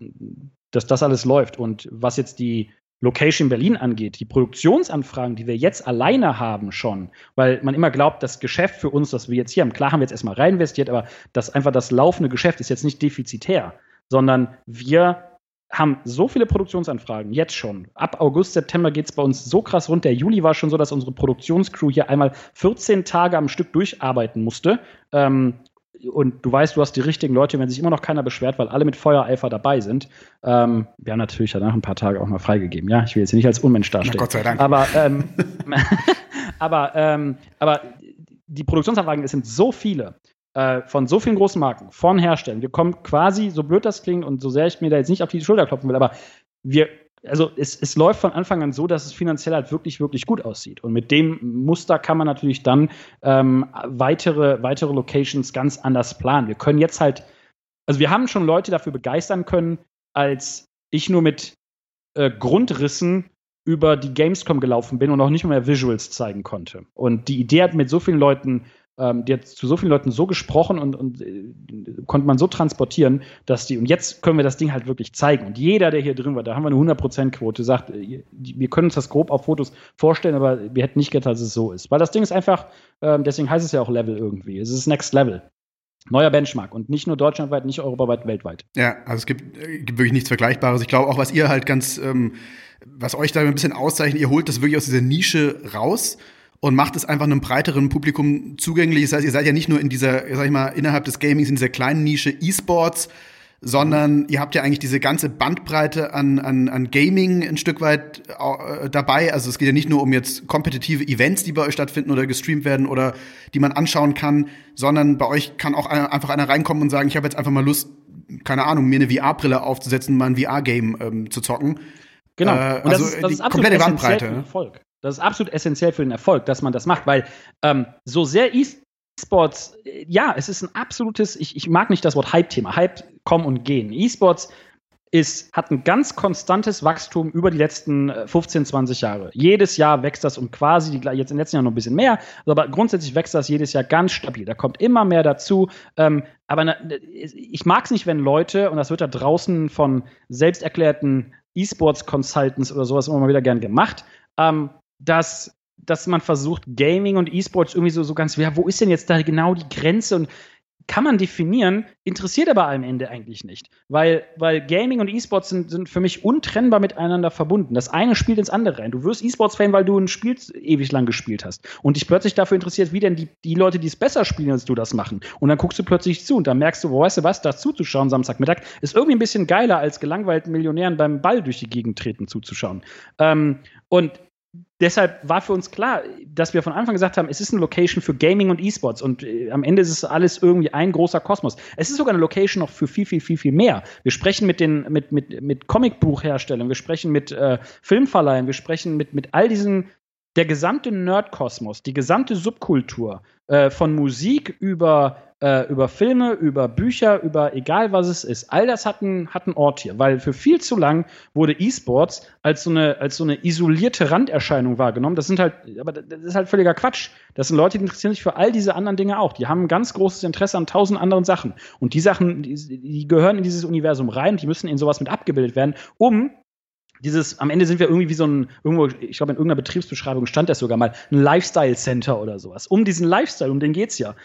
dass das alles läuft. Und was jetzt die Location Berlin angeht, die Produktionsanfragen, die wir jetzt alleine haben schon, weil man immer glaubt, das Geschäft für uns, das wir jetzt hier haben, klar haben wir jetzt erstmal reinvestiert, aber das einfach das laufende Geschäft ist jetzt nicht defizitär, sondern wir haben so viele Produktionsanfragen jetzt schon. Ab August, September geht es bei uns so krass runter. Der Juli war schon so, dass unsere Produktionscrew hier einmal 14 Tage am Stück durcharbeiten musste. Ähm, und du weißt, du hast die richtigen Leute, wenn sich immer noch keiner beschwert, weil alle mit Feuereifer dabei sind. Ähm, wir haben natürlich danach ein paar Tage auch mal freigegeben. Ja, ich will jetzt nicht als Unmensch darstellen. Na Gott sei Dank. Aber, ähm, *laughs* aber, ähm, aber die Produktionsanfragen, sind so viele äh, von so vielen großen Marken, von Herstellern. Wir kommen quasi, so blöd das klingt und so sehr ich mir da jetzt nicht auf die Schulter klopfen will, aber wir also es, es läuft von Anfang an so, dass es finanziell halt wirklich, wirklich gut aussieht. Und mit dem Muster kann man natürlich dann ähm, weitere, weitere Locations ganz anders planen. Wir können jetzt halt, also wir haben schon Leute dafür begeistern können, als ich nur mit äh, Grundrissen über die Gamescom gelaufen bin und auch nicht mehr Visuals zeigen konnte. Und die Idee hat mit so vielen Leuten ähm, die hat zu so vielen Leuten so gesprochen und, und äh, konnte man so transportieren, dass die, und jetzt können wir das Ding halt wirklich zeigen. Und jeder, der hier drin war, da haben wir eine 100%-Quote, sagt, äh, wir können uns das grob auf Fotos vorstellen, aber wir hätten nicht gedacht, dass es so ist. Weil das Ding ist einfach, ähm, deswegen heißt es ja auch Level irgendwie. Es ist Next Level. Neuer Benchmark und nicht nur deutschlandweit, nicht europaweit, weltweit. Ja, also es gibt, äh, gibt wirklich nichts Vergleichbares. Ich glaube auch, was ihr halt ganz ähm, was euch da ein bisschen auszeichnet, ihr holt das wirklich aus dieser Nische raus und macht es einfach einem breiteren Publikum zugänglich. Das heißt, ihr seid ja nicht nur in dieser, sag ich mal, innerhalb des Gamings in dieser kleinen Nische E-Sports, sondern ihr habt ja eigentlich diese ganze Bandbreite an, an, an Gaming ein Stück weit äh, dabei. Also es geht ja nicht nur um jetzt kompetitive Events, die bei euch stattfinden oder gestreamt werden oder die man anschauen kann, sondern bei euch kann auch einer, einfach einer reinkommen und sagen, ich habe jetzt einfach mal Lust, keine Ahnung, mir eine VR-Brille aufzusetzen, mal ein VR-Game ähm, zu zocken. Genau. Äh, und das, also ist, das ist die komplette Bandbreite. Erfolg. Das ist absolut essentiell für den Erfolg, dass man das macht, weil ähm, so sehr E-Sports, äh, ja, es ist ein absolutes, ich, ich mag nicht das Wort Hype-Thema. Hype kommen und gehen. E-Sports hat ein ganz konstantes Wachstum über die letzten 15, äh, 20 Jahre. Jedes Jahr wächst das um quasi, die, jetzt im letzten Jahr noch ein bisschen mehr, aber grundsätzlich wächst das jedes Jahr ganz stabil. Da kommt immer mehr dazu. Ähm, aber na, ich mag es nicht, wenn Leute, und das wird da draußen von selbsterklärten E-Sports-Consultants oder sowas immer mal wieder gern gemacht, ähm, dass dass man versucht, Gaming und E-Sports irgendwie so, so ganz, ja, wo ist denn jetzt da genau die Grenze? Und kann man definieren, interessiert aber am Ende eigentlich nicht. Weil, weil Gaming und E-Sports sind, sind für mich untrennbar miteinander verbunden. Das eine spielt ins andere rein. Du wirst E-Sports-Fan, weil du ein Spiel ewig lang gespielt hast. Und dich plötzlich dafür interessiert, wie denn die, die Leute, die es besser spielen als du, das machen. Und dann guckst du plötzlich zu und dann merkst du, weißt du was, da zuzuschauen Samstagmittag ist irgendwie ein bisschen geiler, als gelangweilten Millionären beim Ball durch die Gegend treten zuzuschauen. Ähm, und deshalb war für uns klar, dass wir von Anfang gesagt haben, es ist eine Location für Gaming und E-Sports und äh, am Ende ist es alles irgendwie ein großer Kosmos. Es ist sogar eine Location noch für viel, viel, viel, viel mehr. Wir sprechen mit den, mit, mit, mit Comicbuchherstellern, wir sprechen mit äh, Filmverleihen, wir sprechen mit, mit all diesen der gesamte Nerdkosmos, die gesamte Subkultur äh, von Musik über, äh, über Filme, über Bücher, über egal was es ist, all das hat einen, hat einen Ort hier, weil für viel zu lang wurde E-Sports als so eine als so eine isolierte Randerscheinung wahrgenommen. Das sind halt, aber das ist halt völliger Quatsch. Das sind Leute, die interessieren sich für all diese anderen Dinge auch. Die haben ein ganz großes Interesse an tausend anderen Sachen und die Sachen, die, die gehören in dieses Universum rein. Die müssen in sowas mit abgebildet werden, um dieses, am Ende sind wir irgendwie wie so ein, irgendwo, ich glaube, in irgendeiner Betriebsbeschreibung stand das sogar mal, ein Lifestyle Center oder sowas. Um diesen Lifestyle, um den geht's ja.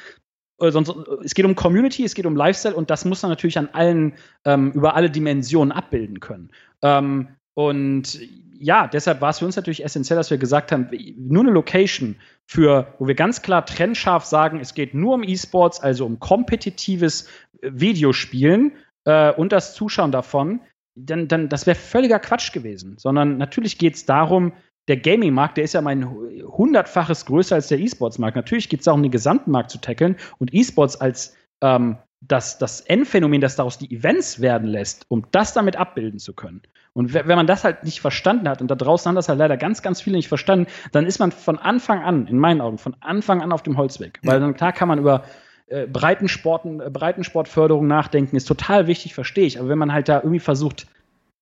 Äh, sonst, äh, es geht um Community, es geht um Lifestyle und das muss man natürlich an allen, ähm, über alle Dimensionen abbilden können. Ähm, und ja, deshalb war es für uns natürlich essentiell, dass wir gesagt haben, nur eine Location für, wo wir ganz klar trennscharf sagen, es geht nur um E-Sports, also um kompetitives äh, Videospielen äh, und das Zuschauen davon, dann, dann das wäre völliger Quatsch gewesen. Sondern natürlich geht es darum, der Gaming-Markt, der ist ja mein hundertfaches größer als der E-Sports-Markt. Natürlich geht es auch um den gesamten Markt zu tackeln und E-Sports als ähm, das, das Endphänomen, das daraus die Events werden lässt, um das damit abbilden zu können. Und wenn man das halt nicht verstanden hat, und da draußen haben das halt leider ganz, ganz viele nicht verstanden, dann ist man von Anfang an, in meinen Augen, von Anfang an auf dem Holzweg. Weil dann klar kann man über äh, Breitensporten, äh, Breitensportförderung nachdenken, ist total wichtig, verstehe ich. Aber wenn man halt da irgendwie versucht,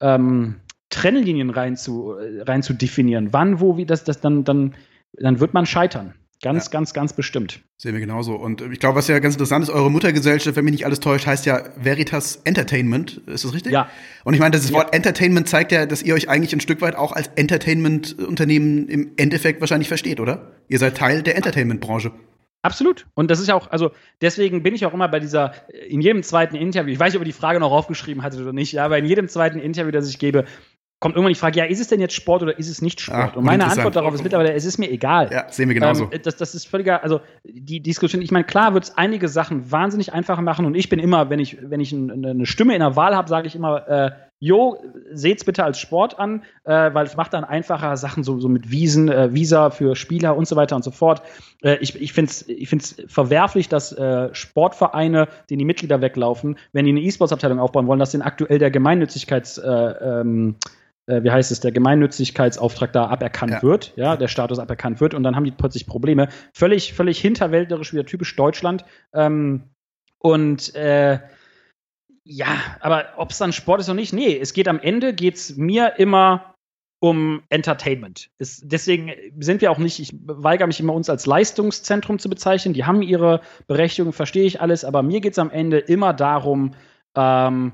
ähm, Trennlinien rein zu, äh, rein zu definieren, wann, wo, wie das, das dann, dann, dann wird man scheitern. Ganz, ja. ganz, ganz bestimmt. Sehen wir genauso. Und ich glaube, was ja ganz interessant ist, eure Muttergesellschaft, wenn mich nicht alles täuscht, heißt ja Veritas Entertainment. Ist das richtig? Ja. Und ich meine, das ja. Wort Entertainment zeigt ja, dass ihr euch eigentlich ein Stück weit auch als Entertainment-Unternehmen im Endeffekt wahrscheinlich versteht, oder? Ihr seid Teil der Entertainment-Branche. Absolut. Und das ist ja auch, also deswegen bin ich auch immer bei dieser, in jedem zweiten Interview, ich weiß nicht, ob ihr die Frage noch aufgeschrieben hattet oder nicht, ja, aber in jedem zweiten Interview, das ich gebe, kommt irgendwann die Frage, ja, ist es denn jetzt Sport oder ist es nicht Sport? Ah, und meine Antwort darauf ist mittlerweile, es ist mir egal. Ja, sehen wir genauso. Ähm, das, das ist völliger, also die Diskussion, ich meine, klar wird es einige Sachen wahnsinnig einfacher machen und ich bin immer, wenn ich, wenn ich eine Stimme in der Wahl habe, sage ich immer, äh, Jo, seht's bitte als Sport an, äh, weil es macht dann einfacher Sachen so, so mit Wiesen, äh, Visa für Spieler und so weiter und so fort. Äh, ich ich finde es ich find's verwerflich, dass äh, Sportvereine, denen die Mitglieder weglaufen, wenn die eine E-Sports-Abteilung aufbauen wollen, dass denen aktuell der Gemeinnützigkeits, äh, ähm, äh, wie heißt es, der Gemeinnützigkeitsauftrag da aberkannt ja. wird, ja, der Status aberkannt wird und dann haben die plötzlich Probleme. Völlig, völlig hinterwäldlerisch, wieder typisch Deutschland. Ähm, und äh, ja, aber ob es dann Sport ist oder nicht, nee, es geht am Ende, geht es mir immer um Entertainment. Es, deswegen sind wir auch nicht, ich weigere mich immer, uns als Leistungszentrum zu bezeichnen. Die haben ihre Berechtigung, verstehe ich alles, aber mir geht es am Ende immer darum, ähm,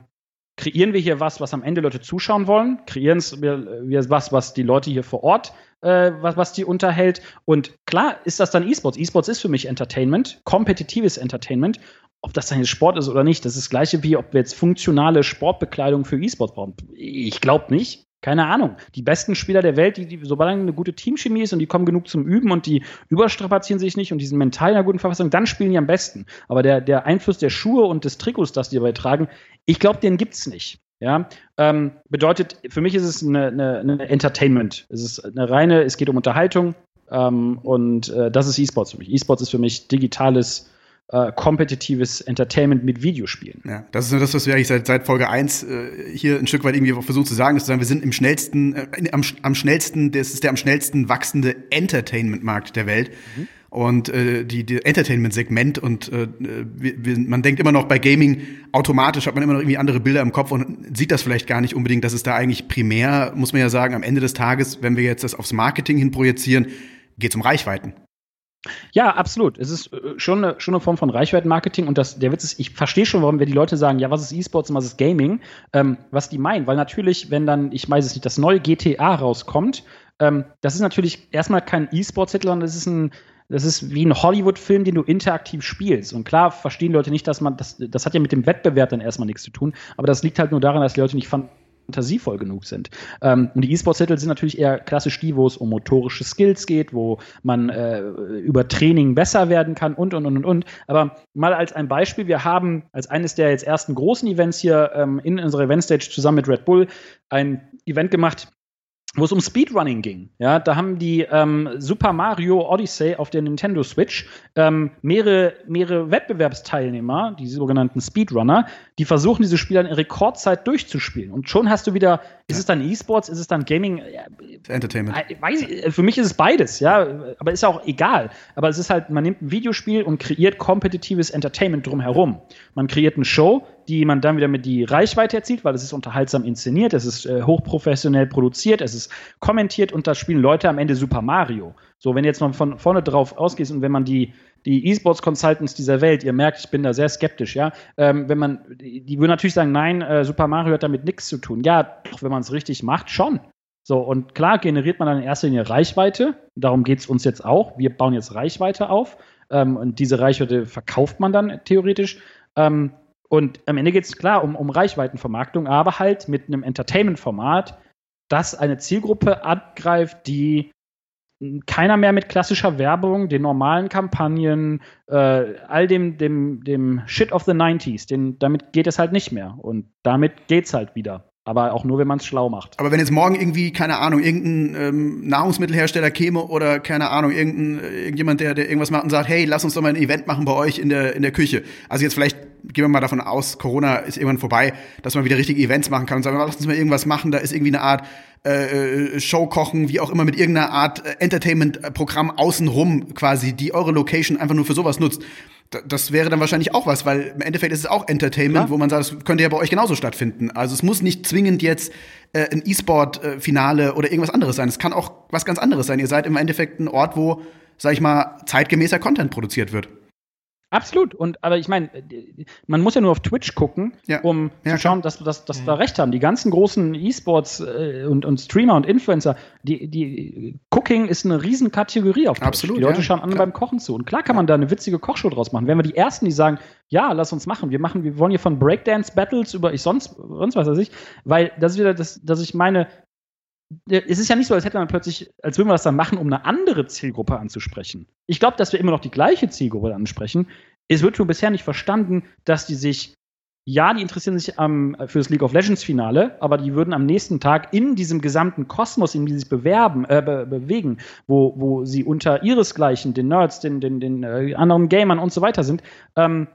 kreieren wir hier was, was am Ende Leute zuschauen wollen? Kreieren wir was, was die Leute hier vor Ort, äh, was, was die unterhält? Und klar ist das dann E-Sports. E-Sports ist für mich Entertainment, kompetitives Entertainment ob das dann jetzt Sport ist oder nicht, das ist das gleiche wie, ob wir jetzt funktionale Sportbekleidung für E-Sports brauchen. Ich glaube nicht. Keine Ahnung, die besten Spieler der Welt, die, die sobald eine gute Teamchemie ist und die kommen genug zum Üben und die überstrapazieren sich nicht und die sind mental in einer guten Verfassung, dann spielen die am besten. Aber der, der Einfluss der Schuhe und des Trikots, das die dabei tragen, ich glaube, den gibt's nicht. Ja, ähm, bedeutet, für mich ist es eine, eine, eine, Entertainment. Es ist eine reine, es geht um Unterhaltung ähm, und äh, das ist E-Sports für mich. E-Sports ist für mich digitales äh, kompetitives Entertainment mit Videospielen. Ja, das ist nur das, was wir eigentlich seit, seit Folge 1 äh, hier ein Stück weit irgendwie versuchen zu sagen, ist zu sagen, wir sind im schnellsten, äh, am, am schnellsten, das ist der am schnellsten wachsende Entertainment-Markt der Welt. Mhm. Und äh, die, die Entertainment-Segment und äh, wir, wir, man denkt immer noch bei Gaming automatisch hat man immer noch irgendwie andere Bilder im Kopf und sieht das vielleicht gar nicht unbedingt, dass es da eigentlich primär, muss man ja sagen, am Ende des Tages, wenn wir jetzt das aufs Marketing hin projizieren, geht es um Reichweiten. Ja, absolut. Es ist äh, schon eine, schon eine Form von Reichweitenmarketing und das, der Witz ist, ich verstehe schon, warum wir die Leute sagen, ja, was ist E-Sports und was ist Gaming, ähm, was die meinen, weil natürlich, wenn dann, ich weiß es nicht, das neue GTA rauskommt, ähm, das ist natürlich erstmal kein E-Sports-Titel, sondern das ist ein, das ist wie ein Hollywood-Film, den du interaktiv spielst. Und klar verstehen Leute nicht, dass man, das, das hat ja mit dem Wettbewerb dann erstmal nichts zu tun, aber das liegt halt nur daran, dass die Leute nicht fanden, fantasievoll genug sind. Ähm, und die E-Sports-Titel sind natürlich eher klassisch die, wo es um motorische Skills geht, wo man äh, über Training besser werden kann und, und, und, und, und. Aber mal als ein Beispiel, wir haben als eines der jetzt ersten großen Events hier ähm, in unserer Eventstage zusammen mit Red Bull ein Event gemacht, wo es um Speedrunning ging. Ja, da haben die ähm, Super Mario Odyssey auf der Nintendo Switch ähm, mehrere, mehrere Wettbewerbsteilnehmer, die sogenannten Speedrunner, die versuchen, diese Spiele in Rekordzeit durchzuspielen. Und schon hast du wieder, ist es dann E-Sports, ist es dann Gaming? Entertainment. Äh, weiß ich, für mich ist es beides, ja, aber ist auch egal. Aber es ist halt, man nimmt ein Videospiel und kreiert kompetitives Entertainment drumherum. Man kreiert eine Show, die man dann wieder mit die Reichweite erzielt, weil es ist unterhaltsam inszeniert, es ist äh, hochprofessionell produziert, es ist kommentiert und da spielen Leute am Ende Super Mario. So, wenn jetzt mal von vorne drauf ausgeht und wenn man die die E-Sports Consultants dieser Welt, ihr merkt, ich bin da sehr skeptisch, ja, ähm, wenn man, die, die würden natürlich sagen, nein, äh, Super Mario hat damit nichts zu tun. Ja, doch, wenn man es richtig macht, schon. So, und klar generiert man dann in erster Linie Reichweite. Darum geht es uns jetzt auch. Wir bauen jetzt Reichweite auf. Ähm, und diese Reichweite verkauft man dann theoretisch. Ähm, und am Ende geht es klar um, um Reichweitenvermarktung, aber halt mit einem Entertainment-Format, das eine Zielgruppe angreift, die keiner mehr mit klassischer Werbung, den normalen Kampagnen, äh, all dem, dem, dem Shit of the 90s, den, damit geht es halt nicht mehr. Und damit geht's halt wieder. Aber auch nur, wenn man es schlau macht. Aber wenn jetzt morgen irgendwie, keine Ahnung, irgendein ähm, Nahrungsmittelhersteller käme oder, keine Ahnung, irgendein, irgendjemand, der, der irgendwas macht und sagt, hey, lass uns doch mal ein Event machen bei euch in der, in der Küche. Also jetzt vielleicht gehen wir mal davon aus, Corona ist irgendwann vorbei, dass man wieder richtige Events machen kann und sagen, lass uns mal irgendwas machen, da ist irgendwie eine Art äh, äh Show kochen, wie auch immer, mit irgendeiner Art äh, Entertainment-Programm außenrum quasi, die eure Location einfach nur für sowas nutzt das wäre dann wahrscheinlich auch was, weil im Endeffekt ist es auch Entertainment, Klar. wo man sagt, das könnte ja bei euch genauso stattfinden. Also es muss nicht zwingend jetzt äh, ein E-Sport-Finale oder irgendwas anderes sein. Es kann auch was ganz anderes sein. Ihr seid im Endeffekt ein Ort, wo, sag ich mal, zeitgemäßer Content produziert wird. Absolut. Und aber ich meine, man muss ja nur auf Twitch gucken, ja. um ja, zu schauen, dass, dass, dass mhm. da recht haben. Die ganzen großen E-Sports äh, und, und Streamer und Influencer, die, die Cooking ist eine Riesenkategorie auf Twitch. Absolut. Die Leute ja, schauen an beim Kochen zu. Und klar kann man da eine witzige Kochshow draus machen. Wenn wir die ersten, die sagen, ja, lass uns machen. Wir machen, wir wollen hier von Breakdance-Battles über ich sonst, sonst was weiß ich, weil das ist wieder das, dass ich meine, es ist ja nicht so, als hätte man plötzlich, als würden wir das dann machen, um eine andere Zielgruppe anzusprechen. Ich glaube, dass wir immer noch die gleiche Zielgruppe ansprechen. Es wird schon bisher nicht verstanden, dass die sich, ja, die interessieren sich ähm, für das League of Legends Finale, aber die würden am nächsten Tag in diesem gesamten Kosmos, in dem sie sich bewerben, äh, be bewegen, wo, wo sie unter ihresgleichen, den Nerds, den, den, den äh, anderen Gamern und so weiter sind, ähm,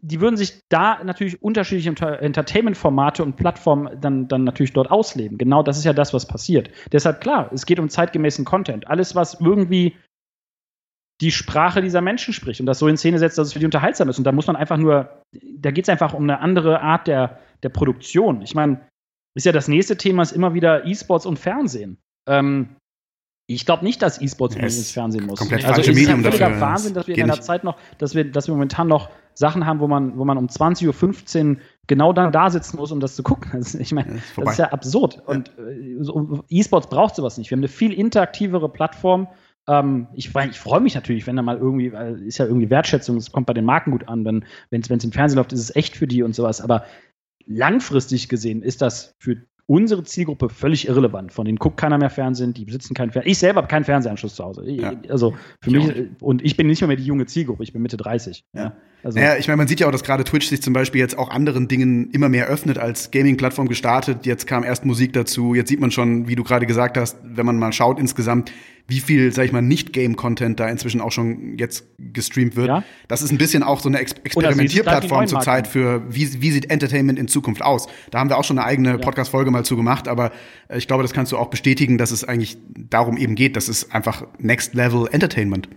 die würden sich da natürlich unterschiedliche Entertainment-Formate und Plattformen dann, dann natürlich dort ausleben. Genau das ist ja das, was passiert. Deshalb klar, es geht um zeitgemäßen Content. Alles, was irgendwie die Sprache dieser Menschen spricht und das so in Szene setzt, dass es für die unterhaltsam ist. Und da muss man einfach nur, da geht es einfach um eine andere Art der, der Produktion. Ich meine, ist ja das nächste Thema, ist immer wieder E-Sports und Fernsehen. Ähm, ich glaube nicht, dass E-Sports ja, ins Fernsehen muss. Komplett also falsche es Medium ist ja völliger Wahnsinn, dass wir in einer Zeit noch, dass wir, dass wir momentan noch Sachen haben, wo man, wo man um 20.15 Uhr genau dann da sitzen muss, um das zu gucken. *laughs* Also ich meine, das ist ja absurd. Und äh, E-Sports braucht sowas nicht. Wir haben eine viel interaktivere Plattform. Ähm, ich, ich freue mich natürlich, wenn da mal irgendwie, weil ist ja irgendwie Wertschätzung, es kommt bei den Marken gut an, wenn es im Fernsehen läuft, ist es echt für die und sowas. Aber langfristig gesehen ist das für unsere Zielgruppe völlig irrelevant. Von denen guckt keiner mehr Fernsehen, die besitzen keinen Fernseher. Ich selber habe keinen Fernsehanschluss zu Hause. Ja. Also für ich mich, auch. und ich bin nicht mehr, mehr die junge Zielgruppe, ich bin Mitte 30. Ja. Also, naja, ich meine, man sieht ja auch, dass gerade Twitch sich zum Beispiel jetzt auch anderen Dingen immer mehr öffnet als Gaming-Plattform gestartet. Jetzt kam erst Musik dazu. Jetzt sieht man schon, wie du gerade gesagt hast, wenn man mal schaut insgesamt, wie viel, sag ich mal, Nicht-Game-Content da inzwischen auch schon jetzt gestreamt wird. Ja. Das ist ein bisschen auch so eine Ex Experimentierplattform zurzeit für, wie, wie sieht Entertainment in Zukunft aus. Da haben wir auch schon eine eigene ja. Podcast-Folge mal zu gemacht, aber äh, ich glaube, das kannst du auch bestätigen, dass es eigentlich darum eben geht. Das ist einfach Next-Level Entertainment.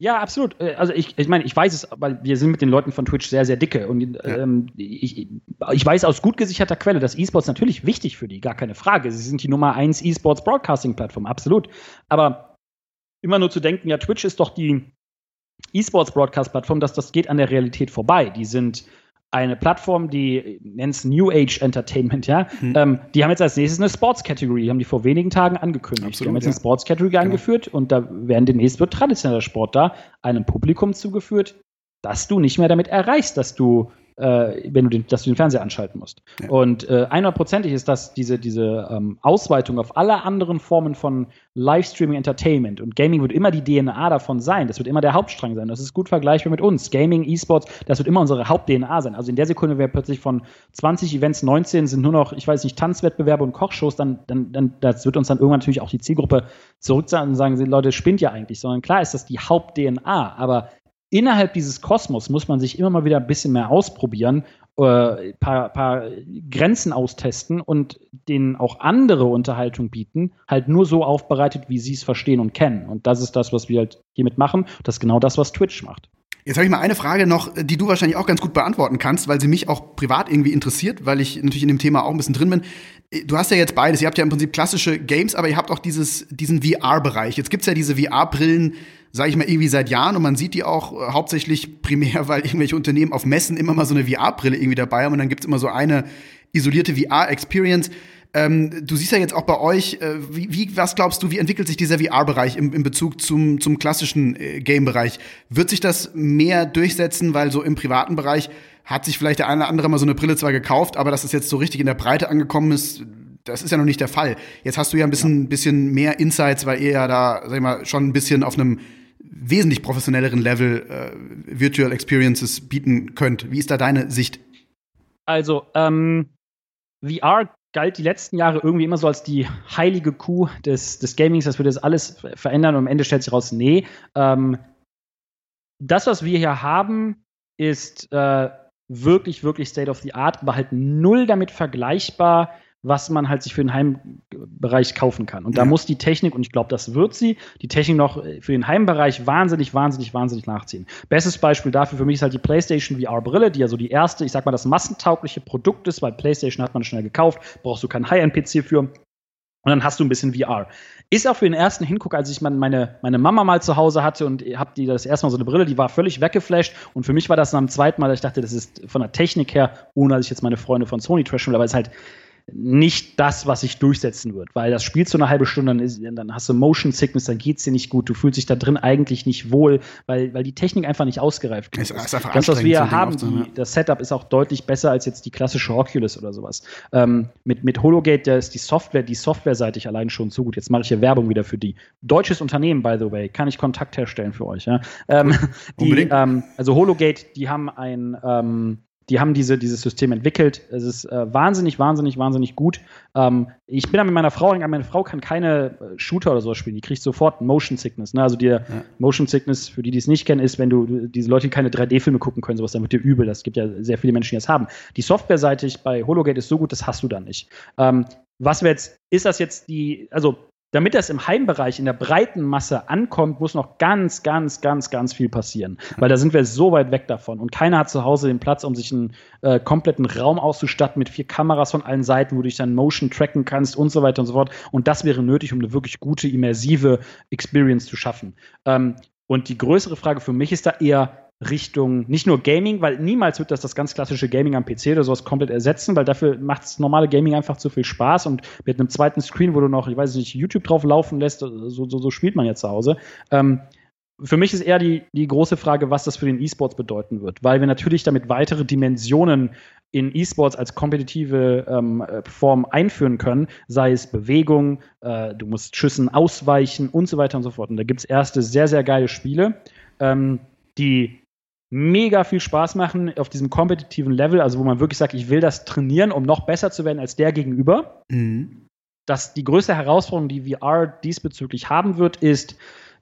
Ja, absolut. Äh, also ich, ich meine, ich weiß es, weil wir sind mit den Leuten von Twitch sehr, sehr dicke. Und ähm, ich, ich weiß aus gut gesicherter Quelle, dass E-Sports natürlich wichtig für die, gar keine Frage. Sie sind die Nummer eins E-Sports Broadcasting-Plattform, absolut. Aber immer nur zu denken, ja, Twitch ist doch die E-Sports Broadcast-Plattform, dass das geht an der Realität vorbei. Die sind eine Plattform, die nennt es New Age Entertainment, ja. Hm. Ähm, die haben jetzt als nächstes eine Sports Category, die haben die vor wenigen Tagen angekündigt. Absolut, die haben jetzt ja. eine Sports Category genau. eingeführt und da werden demnächst wird traditioneller Sport da einem Publikum zugeführt, dass du nicht mehr damit erreichst, dass du äh, wenn du den, dass du den Fernseher anschalten musst. Ja. Und äh, 100%ig ist das diese, diese ähm, Ausweitung auf alle anderen Formen von Livestreaming Entertainment und Gaming wird immer die DNA davon sein. Das wird immer der Hauptstrang sein. Das ist gut vergleichbar mit uns. Gaming, E-Sports, das wird immer unsere Haupt-DNA sein. Also in der Sekunde wäre plötzlich von 20 Events 19 sind nur noch, ich weiß nicht, Tanzwettbewerbe und Kochshows, dann, dann, dann das wird uns dann irgendwann natürlich auch die Zielgruppe zurück und sagen, Leute, spinnt ja eigentlich, sondern klar ist das die Haupt-DNA, aber innerhalb dieses Kosmos muss man sich immer mal wieder ein bisschen mehr ausprobieren, äh, paar, paar Grenzen austesten und denen auch andere Unterhaltung bieten, halt nur so aufbereitet, wie sie es verstehen und kennen. Und das ist das, was wir halt hiermit machen. Das ist genau das, was Twitch macht. Jetzt habe ich mal eine Frage noch, die du wahrscheinlich auch ganz gut beantworten kannst, weil sie mich auch privat irgendwie interessiert, weil ich natürlich in dem Thema auch ein bisschen drin bin. Du hast ja jetzt beides. Ihr habt ja im Prinzip klassische Games, aber ihr habt auch dieses, diesen VR-Bereich. Jetzt gibt's ja diese VR-Brillen, sage ich mal, irgendwie seit Jahren und man sieht die auch äh, hauptsächlich primär, *laughs* weil irgendwelche Unternehmen auf Messen immer mal so eine VR-Brille irgendwie dabei haben und dann gibt's immer so eine isolierte VR-Experience. Ähm, du siehst ja jetzt auch bei euch, äh, wie, wie, was glaubst du, wie entwickelt sich dieser VR-Bereich im, im Bezug zum, zum klassischen äh, Game-Bereich? Wird sich das mehr durchsetzen, weil so im privaten Bereich hat sich vielleicht der eine oder andere mal so eine Brille zwar gekauft, aber dass es jetzt so richtig in der Breite angekommen ist, das ist ja noch nicht der Fall. Jetzt hast du ja ein bisschen, ja. bisschen mehr Insights, weil ihr ja da, sag ich mal, schon ein bisschen auf einem wesentlich professionelleren Level äh, Virtual Experiences bieten könnt. Wie ist da deine Sicht? Also, ähm, VR galt die letzten Jahre irgendwie immer so als die heilige Kuh des, des Gamings, das würde das alles verändern und am Ende stellt sich raus, nee. Ähm, das, was wir hier haben, ist äh, wirklich, wirklich State of the Art, aber halt null damit vergleichbar was man halt sich für den Heimbereich kaufen kann. Und da muss die Technik, und ich glaube, das wird sie, die Technik noch für den Heimbereich wahnsinnig, wahnsinnig, wahnsinnig nachziehen. Bestes Beispiel dafür für mich ist halt die PlayStation VR-Brille, die ja so die erste, ich sag mal, das massentaugliche Produkt ist, weil PlayStation hat man schnell gekauft, brauchst du keinen High-End-PC für. Und dann hast du ein bisschen VR. Ist auch für den ersten Hinguck, als ich meine, meine Mama mal zu Hause hatte und hab die das erste Mal so eine Brille, die war völlig weggeflasht. Und für mich war das dann am zweiten Mal, ich dachte, das ist von der Technik her, ohne dass ich jetzt meine Freunde von Sony trashen will, aber es ist halt nicht das, was sich durchsetzen wird, weil das spielst du eine halbe Stunde, dann, ist, dann hast du Motion Sickness, dann geht's dir nicht gut, du fühlst dich da drin eigentlich nicht wohl, weil, weil die Technik einfach nicht ausgereift ist. ist. Einfach das, was wir hier haben, die, ja. das Setup ist auch deutlich besser als jetzt die klassische Oculus oder sowas. Ähm, mit, mit Hologate, da ist die Software, die softwareseitig allein schon zu gut. Jetzt mache ich hier Werbung wieder für die. Deutsches Unternehmen, by the way, kann ich Kontakt herstellen für euch. Ja? Ähm, die, ähm, also Hologate, die haben ein ähm, die haben diese, dieses System entwickelt. Es ist äh, wahnsinnig, wahnsinnig, wahnsinnig gut. Ähm, ich bin da mit meiner Frau, meine Frau kann keine äh, Shooter oder so spielen. Die kriegt sofort Motion Sickness. Ne? Also die ja. Motion Sickness, für die, die es nicht kennen, ist, wenn du diese Leute die keine 3D-Filme gucken können, sowas, dann wird dir übel. Das gibt ja sehr viele Menschen, die das haben. Die Softwareseitig bei Hologate ist so gut, das hast du dann nicht. Ähm, was wir jetzt, ist das jetzt die, also damit das im Heimbereich in der breiten Masse ankommt, muss noch ganz, ganz, ganz, ganz viel passieren. Weil da sind wir so weit weg davon. Und keiner hat zu Hause den Platz, um sich einen äh, kompletten Raum auszustatten mit vier Kameras von allen Seiten, wo du dich dann Motion tracken kannst und so weiter und so fort. Und das wäre nötig, um eine wirklich gute, immersive Experience zu schaffen. Ähm, und die größere Frage für mich ist da eher, Richtung nicht nur Gaming, weil niemals wird das das ganz klassische Gaming am PC oder sowas komplett ersetzen, weil dafür macht das normale Gaming einfach zu viel Spaß und mit einem zweiten Screen, wo du noch, ich weiß nicht, YouTube drauf laufen lässt, so, so, so spielt man ja zu Hause. Ähm, für mich ist eher die, die große Frage, was das für den E-Sports bedeuten wird, weil wir natürlich damit weitere Dimensionen in E-Sports als kompetitive ähm, Form einführen können, sei es Bewegung, äh, du musst Schüssen ausweichen und so weiter und so fort. Und da gibt es erste sehr, sehr geile Spiele, ähm, die mega viel Spaß machen auf diesem kompetitiven Level, also wo man wirklich sagt, ich will das trainieren, um noch besser zu werden als der gegenüber. Mhm. Dass die größte Herausforderung, die VR diesbezüglich haben wird, ist,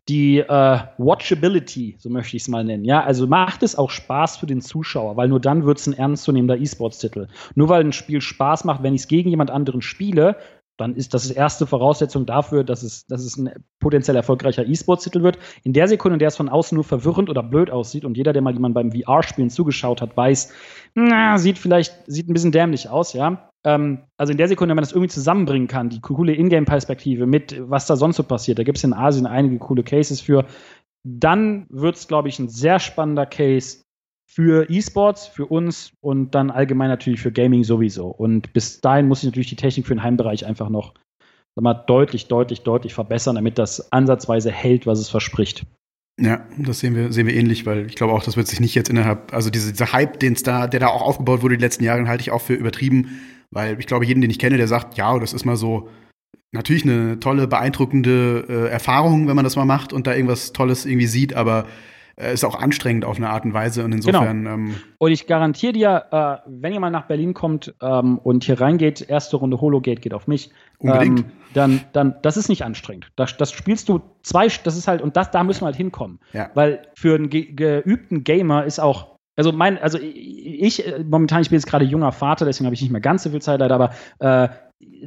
die äh, Watchability, so möchte ich es mal nennen. Ja, also macht es auch Spaß für den Zuschauer, weil nur dann wird es ein ernstzunehmender E-Sports-Titel. Nur weil ein Spiel Spaß macht, wenn ich es gegen jemand anderen spiele, dann ist das erste Voraussetzung dafür, dass es, dass es ein potenziell erfolgreicher E-Sports-Titel wird. In der Sekunde, in der es von außen nur verwirrend oder blöd aussieht und jeder, der mal jemand beim VR-Spielen zugeschaut hat, weiß, na, sieht vielleicht, sieht ein bisschen dämlich aus, ja. Ähm, also in der Sekunde, wenn man das irgendwie zusammenbringen kann, die coole Ingame-Perspektive mit, was da sonst so passiert, da gibt es in Asien einige coole Cases für, dann wird es, glaube ich, ein sehr spannender Case für E-Sports, für uns und dann allgemein natürlich für Gaming sowieso. Und bis dahin muss ich natürlich die Technik für den Heimbereich einfach noch mal, deutlich, deutlich, deutlich verbessern, damit das ansatzweise hält, was es verspricht. Ja, das sehen wir, sehen wir ähnlich, weil ich glaube auch, das wird sich nicht jetzt innerhalb, also diese, dieser Hype, den da, der da auch aufgebaut wurde die letzten Jahre, halte ich auch für übertrieben, weil ich glaube, jeden, den ich kenne, der sagt, ja, das ist mal so, natürlich eine tolle, beeindruckende äh, Erfahrung, wenn man das mal macht und da irgendwas Tolles irgendwie sieht, aber ist auch anstrengend auf eine Art und Weise und insofern. Genau. Ähm und ich garantiere dir, äh, wenn ihr mal nach Berlin kommt ähm, und hier reingeht, erste Runde Hologate geht auf mich. Unbedingt. Ähm, dann, dann, das ist nicht anstrengend. Das, das spielst du zwei, das ist halt, und das, da müssen wir halt hinkommen. Ja. Weil für einen ge geübten Gamer ist auch also mein, also ich, momentan, ich bin jetzt gerade junger Vater, deswegen habe ich nicht mehr ganz so viel Zeit leider, aber äh,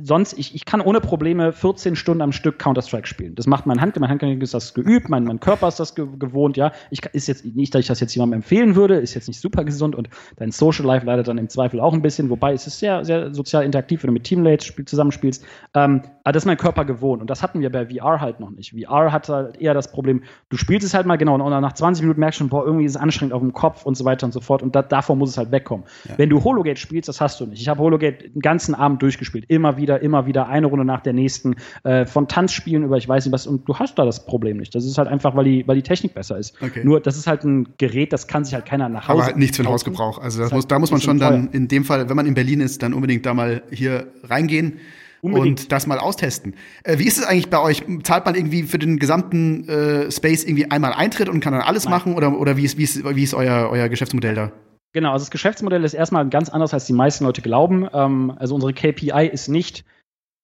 sonst, ich, ich kann ohne Probleme 14 Stunden am Stück Counter-Strike spielen. Das macht mein Hand, mein Handgelenk ist das geübt, mein, mein Körper ist das ge gewohnt, ja. Ich ist jetzt nicht, dass ich das jetzt jemandem empfehlen würde, ist jetzt nicht super gesund und dein Social Life leidet dann im Zweifel auch ein bisschen, wobei es ist sehr, sehr sozial interaktiv, wenn du mit Teammates spiel, zusammenspielst. Ähm, aber das ist mein Körper gewohnt und das hatten wir bei VR halt noch nicht. VR hat halt eher das Problem, du spielst es halt mal genau und nach 20 Minuten merkst du schon, boah, irgendwie ist es anstrengend auf dem Kopf und so weiter und so fort und da, davor muss es halt wegkommen. Ja. Wenn du Hologate spielst, das hast du nicht. Ich habe Hologate den ganzen Abend durchgespielt, immer wieder, immer wieder, eine Runde nach der nächsten, äh, von Tanzspielen über ich weiß nicht was und du hast da das Problem nicht. Das ist halt einfach, weil die, weil die Technik besser ist. Okay. Nur, das ist halt ein Gerät, das kann sich halt keiner nach Hause. Aber halt nichts für den Hausgebrauch. Also das muss, da muss man schon dann in dem Fall, wenn man in Berlin ist, dann unbedingt da mal hier reingehen Unbedingt. und das mal austesten. Äh, wie ist es eigentlich bei euch? Zahlt man irgendwie für den gesamten äh, Space irgendwie einmal Eintritt und kann dann alles Nein. machen? Oder, oder wie ist, wie ist, wie ist euer, euer Geschäftsmodell da? Genau, also das Geschäftsmodell ist erstmal ganz anders, als die meisten Leute glauben. Ähm, also unsere KPI ist nicht,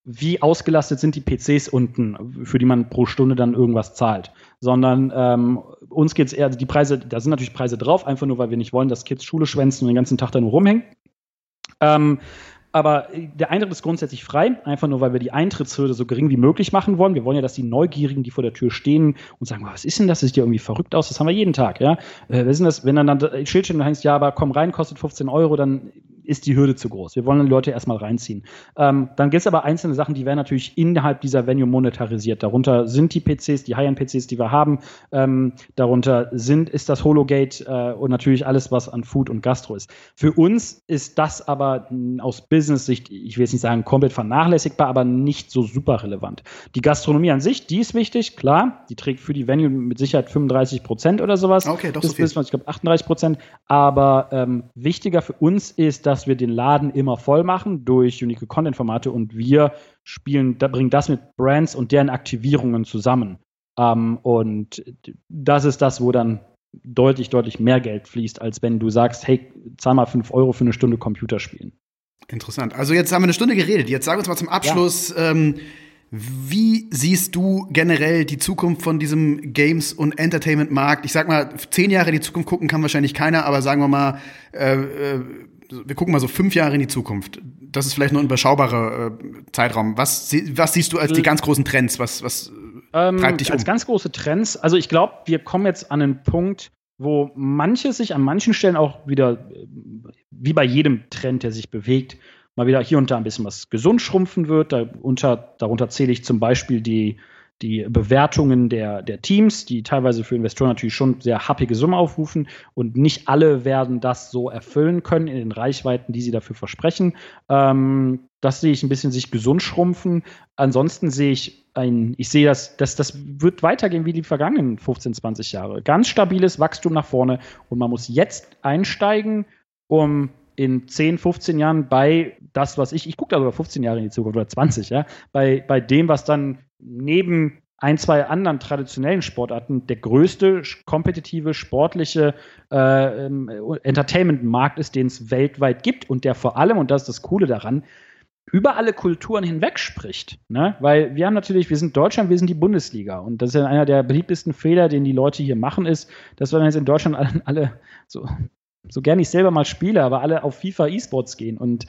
wie ausgelastet sind die PCs unten, für die man pro Stunde dann irgendwas zahlt, sondern ähm, uns geht es eher, die Preise, da sind natürlich Preise drauf, einfach nur, weil wir nicht wollen, dass Kids Schule schwänzen und den ganzen Tag da nur rumhängen. Ähm, aber der Eintritt ist grundsätzlich frei, einfach nur, weil wir die Eintrittshürde so gering wie möglich machen wollen. Wir wollen ja, dass die Neugierigen, die vor der Tür stehen und sagen, was ist denn das? Das sieht ja irgendwie verrückt aus. Das haben wir jeden Tag, ja. Äh, was ist das? Wenn dann ein Schild steht und denkst, ja, aber komm rein, kostet 15 Euro, dann ist die Hürde zu groß. Wir wollen die Leute erstmal reinziehen. Ähm, dann gibt es aber einzelne Sachen, die werden natürlich innerhalb dieser Venue monetarisiert. Darunter sind die PCs, die High-End-PCs, die wir haben. Ähm, darunter sind, ist das Hologate äh, und natürlich alles, was an Food und Gastro ist. Für uns ist das aber aus Business-Sicht, ich will jetzt nicht sagen komplett vernachlässigbar, aber nicht so super relevant. Die Gastronomie an sich, die ist wichtig, klar. Die trägt für die Venue mit Sicherheit 35 Prozent oder sowas. Okay, doch so viel. ich glaube 38 Prozent. Aber ähm, wichtiger für uns ist, dass dass wir den Laden immer voll machen durch unique Content-Formate und wir spielen, da bringen das mit Brands und deren Aktivierungen zusammen. Ähm, und das ist das, wo dann deutlich, deutlich mehr Geld fließt, als wenn du sagst, hey, zahl mal 5 Euro für eine Stunde Computerspielen. Interessant. Also jetzt haben wir eine Stunde geredet. Jetzt sag uns mal zum Abschluss, ja. ähm, wie siehst du generell die Zukunft von diesem Games- und Entertainment-Markt? Ich sag mal, zehn Jahre in die Zukunft gucken kann wahrscheinlich keiner, aber sagen wir mal, äh, äh wir gucken mal so fünf Jahre in die Zukunft. Das ist vielleicht nur ein überschaubarer äh, Zeitraum. Was, was siehst du als die ganz großen Trends? Was, was ähm, treibt dich um? Als ganz große Trends, also ich glaube, wir kommen jetzt an einen Punkt, wo manche sich an manchen Stellen auch wieder, wie bei jedem Trend, der sich bewegt, mal wieder hier und da ein bisschen was gesund schrumpfen wird. Darunter, darunter zähle ich zum Beispiel die die Bewertungen der, der Teams, die teilweise für Investoren natürlich schon sehr happige Summen aufrufen und nicht alle werden das so erfüllen können in den Reichweiten, die sie dafür versprechen. Ähm, das sehe ich ein bisschen sich gesund schrumpfen. Ansonsten sehe ich ein, ich sehe das, das, das wird weitergehen wie die vergangenen 15, 20 Jahre. Ganz stabiles Wachstum nach vorne und man muss jetzt einsteigen, um in 10, 15 Jahren bei das, was ich, ich gucke da sogar 15 Jahre in die Zukunft oder 20, ja, bei, bei dem, was dann neben ein, zwei anderen traditionellen Sportarten der größte kompetitive, sportliche äh, ähm, Entertainment-Markt ist, den es weltweit gibt und der vor allem, und das ist das Coole daran, über alle Kulturen hinweg spricht. Ne? Weil wir haben natürlich, wir sind Deutschland, wir sind die Bundesliga. Und das ist ja einer der beliebtesten Fehler, den die Leute hier machen, ist, dass wir jetzt in Deutschland *laughs* alle, alle so, so gerne ich selber mal spiele, aber alle auf FIFA E-Sports gehen. Und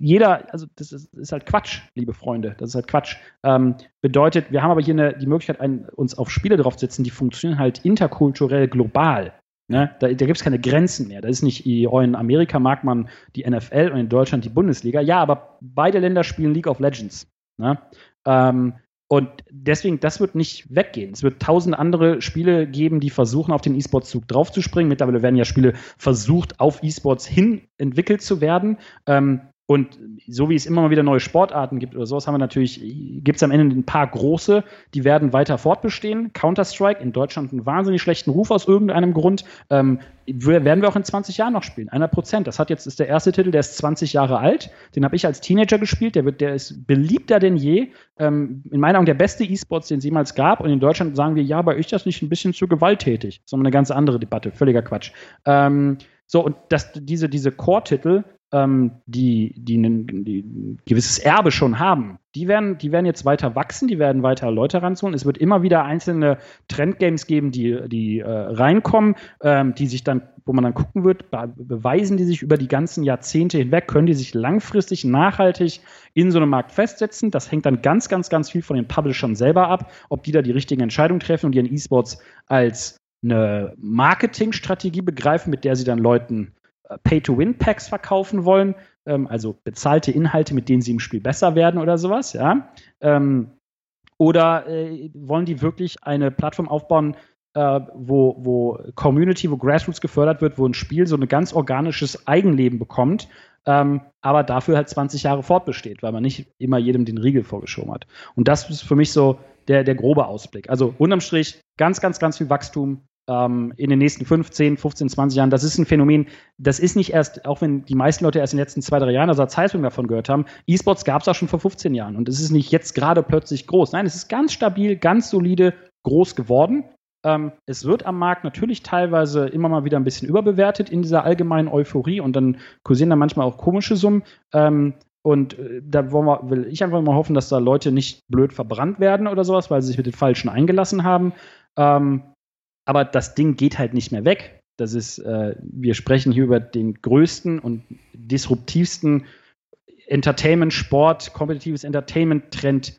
jeder, also das ist, ist, halt Quatsch, liebe Freunde. Das ist halt Quatsch. Ähm, bedeutet, wir haben aber hier eine, die Möglichkeit, ein, uns auf Spiele draufzusetzen, die funktionieren halt interkulturell global. Ne? Da, da gibt es keine Grenzen mehr. Da ist nicht, in Amerika mag man die NFL und in Deutschland die Bundesliga. Ja, aber beide Länder spielen League of Legends. Ne? Ähm, und deswegen, das wird nicht weggehen. Es wird tausend andere Spiele geben, die versuchen, auf den E-Sports-Zug draufzuspringen. Mittlerweile werden ja Spiele versucht, auf E-Sports hin entwickelt zu werden. Ähm, und so wie es immer mal wieder neue Sportarten gibt oder sowas, haben wir natürlich, gibt es am Ende ein paar große, die werden weiter fortbestehen. Counter-Strike in Deutschland einen wahnsinnig schlechten Ruf aus irgendeinem Grund. Ähm, werden wir auch in 20 Jahren noch spielen. Einer Prozent. Das hat jetzt, ist der erste Titel, der ist 20 Jahre alt. Den habe ich als Teenager gespielt. Der, wird, der ist beliebter denn je. Ähm, in meiner Augen der beste E-Sports, den es jemals gab. Und in Deutschland sagen wir, ja, bei euch das nicht ein bisschen zu gewalttätig. Das ist eine ganz andere Debatte. Völliger Quatsch. Ähm, so, und das, diese, diese Core-Titel, ähm, die, die, ein, die ein gewisses Erbe schon haben, die werden, die werden jetzt weiter wachsen, die werden weiter Leute ranzuholen. Es wird immer wieder einzelne Trendgames geben, die, die äh, reinkommen, ähm, die sich dann, wo man dann gucken wird, be beweisen die sich über die ganzen Jahrzehnte hinweg, können die sich langfristig, nachhaltig in so einem Markt festsetzen. Das hängt dann ganz, ganz, ganz viel von den Publishern selber ab, ob die da die richtigen Entscheidungen treffen und ihren E-Sports als eine Marketingstrategie begreifen, mit der sie dann Leuten Pay-to-Win-Packs verkaufen wollen, ähm, also bezahlte Inhalte, mit denen sie im Spiel besser werden oder sowas, ja. Ähm, oder äh, wollen die wirklich eine Plattform aufbauen, äh, wo, wo Community, wo Grassroots gefördert wird, wo ein Spiel so ein ganz organisches Eigenleben bekommt, ähm, aber dafür halt 20 Jahre fortbesteht, weil man nicht immer jedem den Riegel vorgeschoben hat. Und das ist für mich so der, der grobe Ausblick. Also unterm Strich ganz, ganz, ganz viel Wachstum, ähm, in den nächsten 15, 15, 20 Jahren. Das ist ein Phänomen, das ist nicht erst, auch wenn die meisten Leute erst in den letzten zwei, drei Jahren, also Zeitpunkt davon gehört haben, E-Sports gab es auch schon vor 15 Jahren und es ist nicht jetzt gerade plötzlich groß. Nein, es ist ganz stabil, ganz solide, groß geworden. Ähm, es wird am Markt natürlich teilweise immer mal wieder ein bisschen überbewertet in dieser allgemeinen Euphorie und dann kursieren da manchmal auch komische Summen. Ähm, und äh, da wir, will ich einfach mal hoffen, dass da Leute nicht blöd verbrannt werden oder sowas, weil sie sich mit den Falschen eingelassen haben. Ähm, aber das Ding geht halt nicht mehr weg. Das ist, äh, wir sprechen hier über den größten und disruptivsten Entertainment, Sport, kompetitives Entertainment-Trend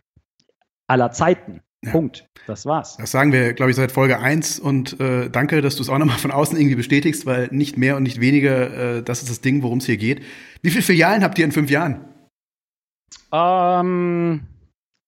aller Zeiten. Ja. Punkt. Das war's. Das sagen wir, glaube ich, seit Folge 1 und äh, danke, dass du es auch nochmal von außen irgendwie bestätigst, weil nicht mehr und nicht weniger, äh, das ist das Ding, worum es hier geht. Wie viele Filialen habt ihr in fünf Jahren? Ähm,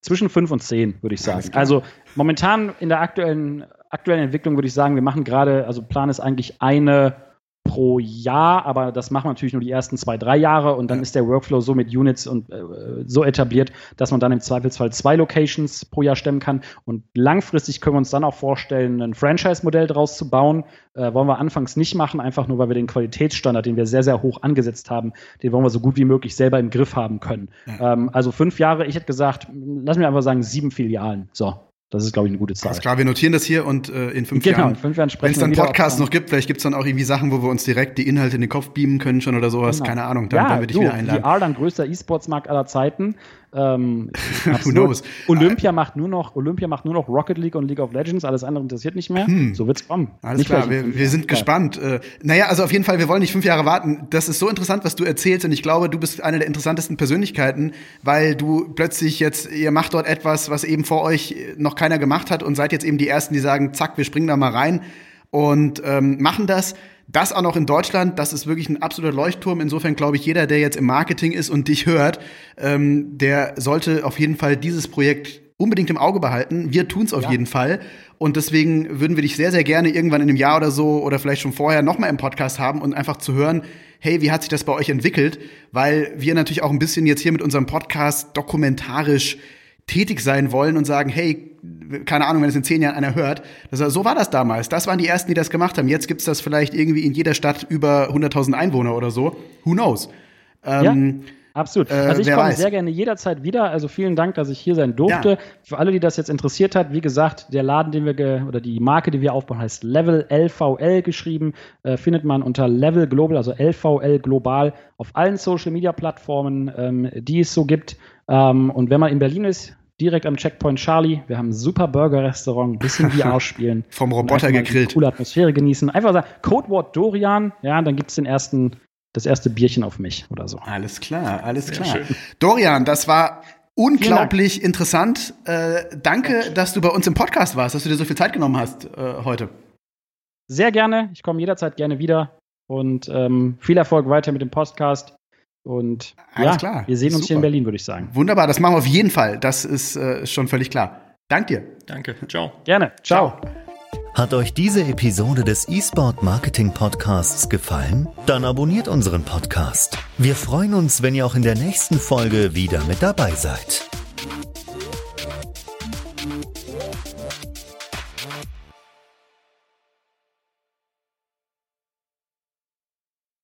zwischen fünf und zehn, würde ich sagen. Also momentan in der aktuellen aktuellen Entwicklung würde ich sagen, wir machen gerade, also Plan ist eigentlich eine pro Jahr, aber das machen wir natürlich nur die ersten zwei, drei Jahre und dann ja. ist der Workflow so mit Units und äh, so etabliert, dass man dann im Zweifelsfall zwei Locations pro Jahr stemmen kann. Und langfristig können wir uns dann auch vorstellen, ein Franchise-Modell daraus zu bauen. Äh, wollen wir anfangs nicht machen, einfach nur, weil wir den Qualitätsstandard, den wir sehr, sehr hoch angesetzt haben, den wollen wir so gut wie möglich selber im Griff haben können. Ja. Ähm, also fünf Jahre, ich hätte gesagt, lass mir einfach sagen, sieben Filialen. So. Das ist, glaube ich, eine gute Zahl. Alles klar, wir notieren das hier und äh, in fünf genau, Jahren, in fünf Jahren wenn es dann Podcasts noch gibt, vielleicht gibt es dann auch irgendwie Sachen, wo wir uns direkt die Inhalte in den Kopf beamen können schon oder sowas. Genau. Keine Ahnung, dann, ja, dann würde ich wieder einladen. VR dann größter E-Sports-Markt aller Zeiten. Ähm, *laughs* Who knows? Olympia macht nur noch Olympia macht nur noch Rocket League und League of Legends, alles andere interessiert nicht mehr. Hm. So wird's kommen. Alles nicht klar, wir, wir sind gespannt. Äh, naja, also auf jeden Fall, wir wollen nicht fünf Jahre warten. Das ist so interessant, was du erzählst und ich glaube, du bist eine der interessantesten Persönlichkeiten, weil du plötzlich jetzt, ihr macht dort etwas, was eben vor euch noch keiner gemacht hat und seid jetzt eben die Ersten, die sagen, zack, wir springen da mal rein und ähm, machen das. Das auch noch in Deutschland, das ist wirklich ein absoluter Leuchtturm. Insofern glaube ich, jeder, der jetzt im Marketing ist und dich hört, ähm, der sollte auf jeden Fall dieses Projekt unbedingt im Auge behalten. Wir tun es auf ja. jeden Fall. Und deswegen würden wir dich sehr, sehr gerne irgendwann in einem Jahr oder so oder vielleicht schon vorher nochmal im Podcast haben und einfach zu hören, hey, wie hat sich das bei euch entwickelt? Weil wir natürlich auch ein bisschen jetzt hier mit unserem Podcast dokumentarisch tätig sein wollen und sagen, hey, keine Ahnung, wenn es in zehn Jahren einer hört. Das, so war das damals. Das waren die Ersten, die das gemacht haben. Jetzt gibt's das vielleicht irgendwie in jeder Stadt über 100.000 Einwohner oder so. Who knows? Ähm, ja. Absolut. Äh, also ich komme sehr gerne jederzeit wieder. Also vielen Dank, dass ich hier sein durfte. Ja. Für alle, die das jetzt interessiert hat, wie gesagt, der Laden, den wir oder die Marke, die wir aufbauen, heißt Level LVL geschrieben. Äh, findet man unter Level Global, also LVL Global auf allen Social Media Plattformen, ähm, die es so gibt. Ähm, und wenn man in Berlin ist, direkt am Checkpoint Charlie. Wir haben ein super Burger-Restaurant, ein bisschen VR *laughs* spielen. Vom Roboter gegrillt. Coole Atmosphäre genießen. Einfach sagen, Codewort Dorian, ja, dann gibt es den ersten, das erste Bierchen auf mich oder so. Alles klar, alles Sehr klar. Schön. Dorian, das war unglaublich interessant. Äh, danke, dass du bei uns im Podcast warst, dass du dir so viel Zeit genommen hast äh, heute. Sehr gerne. Ich komme jederzeit gerne wieder. Und ähm, viel Erfolg weiter mit dem Podcast. Und Alles ja, klar. wir sehen uns Super. hier in Berlin, würde ich sagen. Wunderbar, das machen wir auf jeden Fall. Das ist äh, schon völlig klar. Dank dir. Danke. Ciao. Gerne. Ciao. Hat euch diese Episode des eSport Marketing Podcasts gefallen? Dann abonniert unseren Podcast. Wir freuen uns, wenn ihr auch in der nächsten Folge wieder mit dabei seid.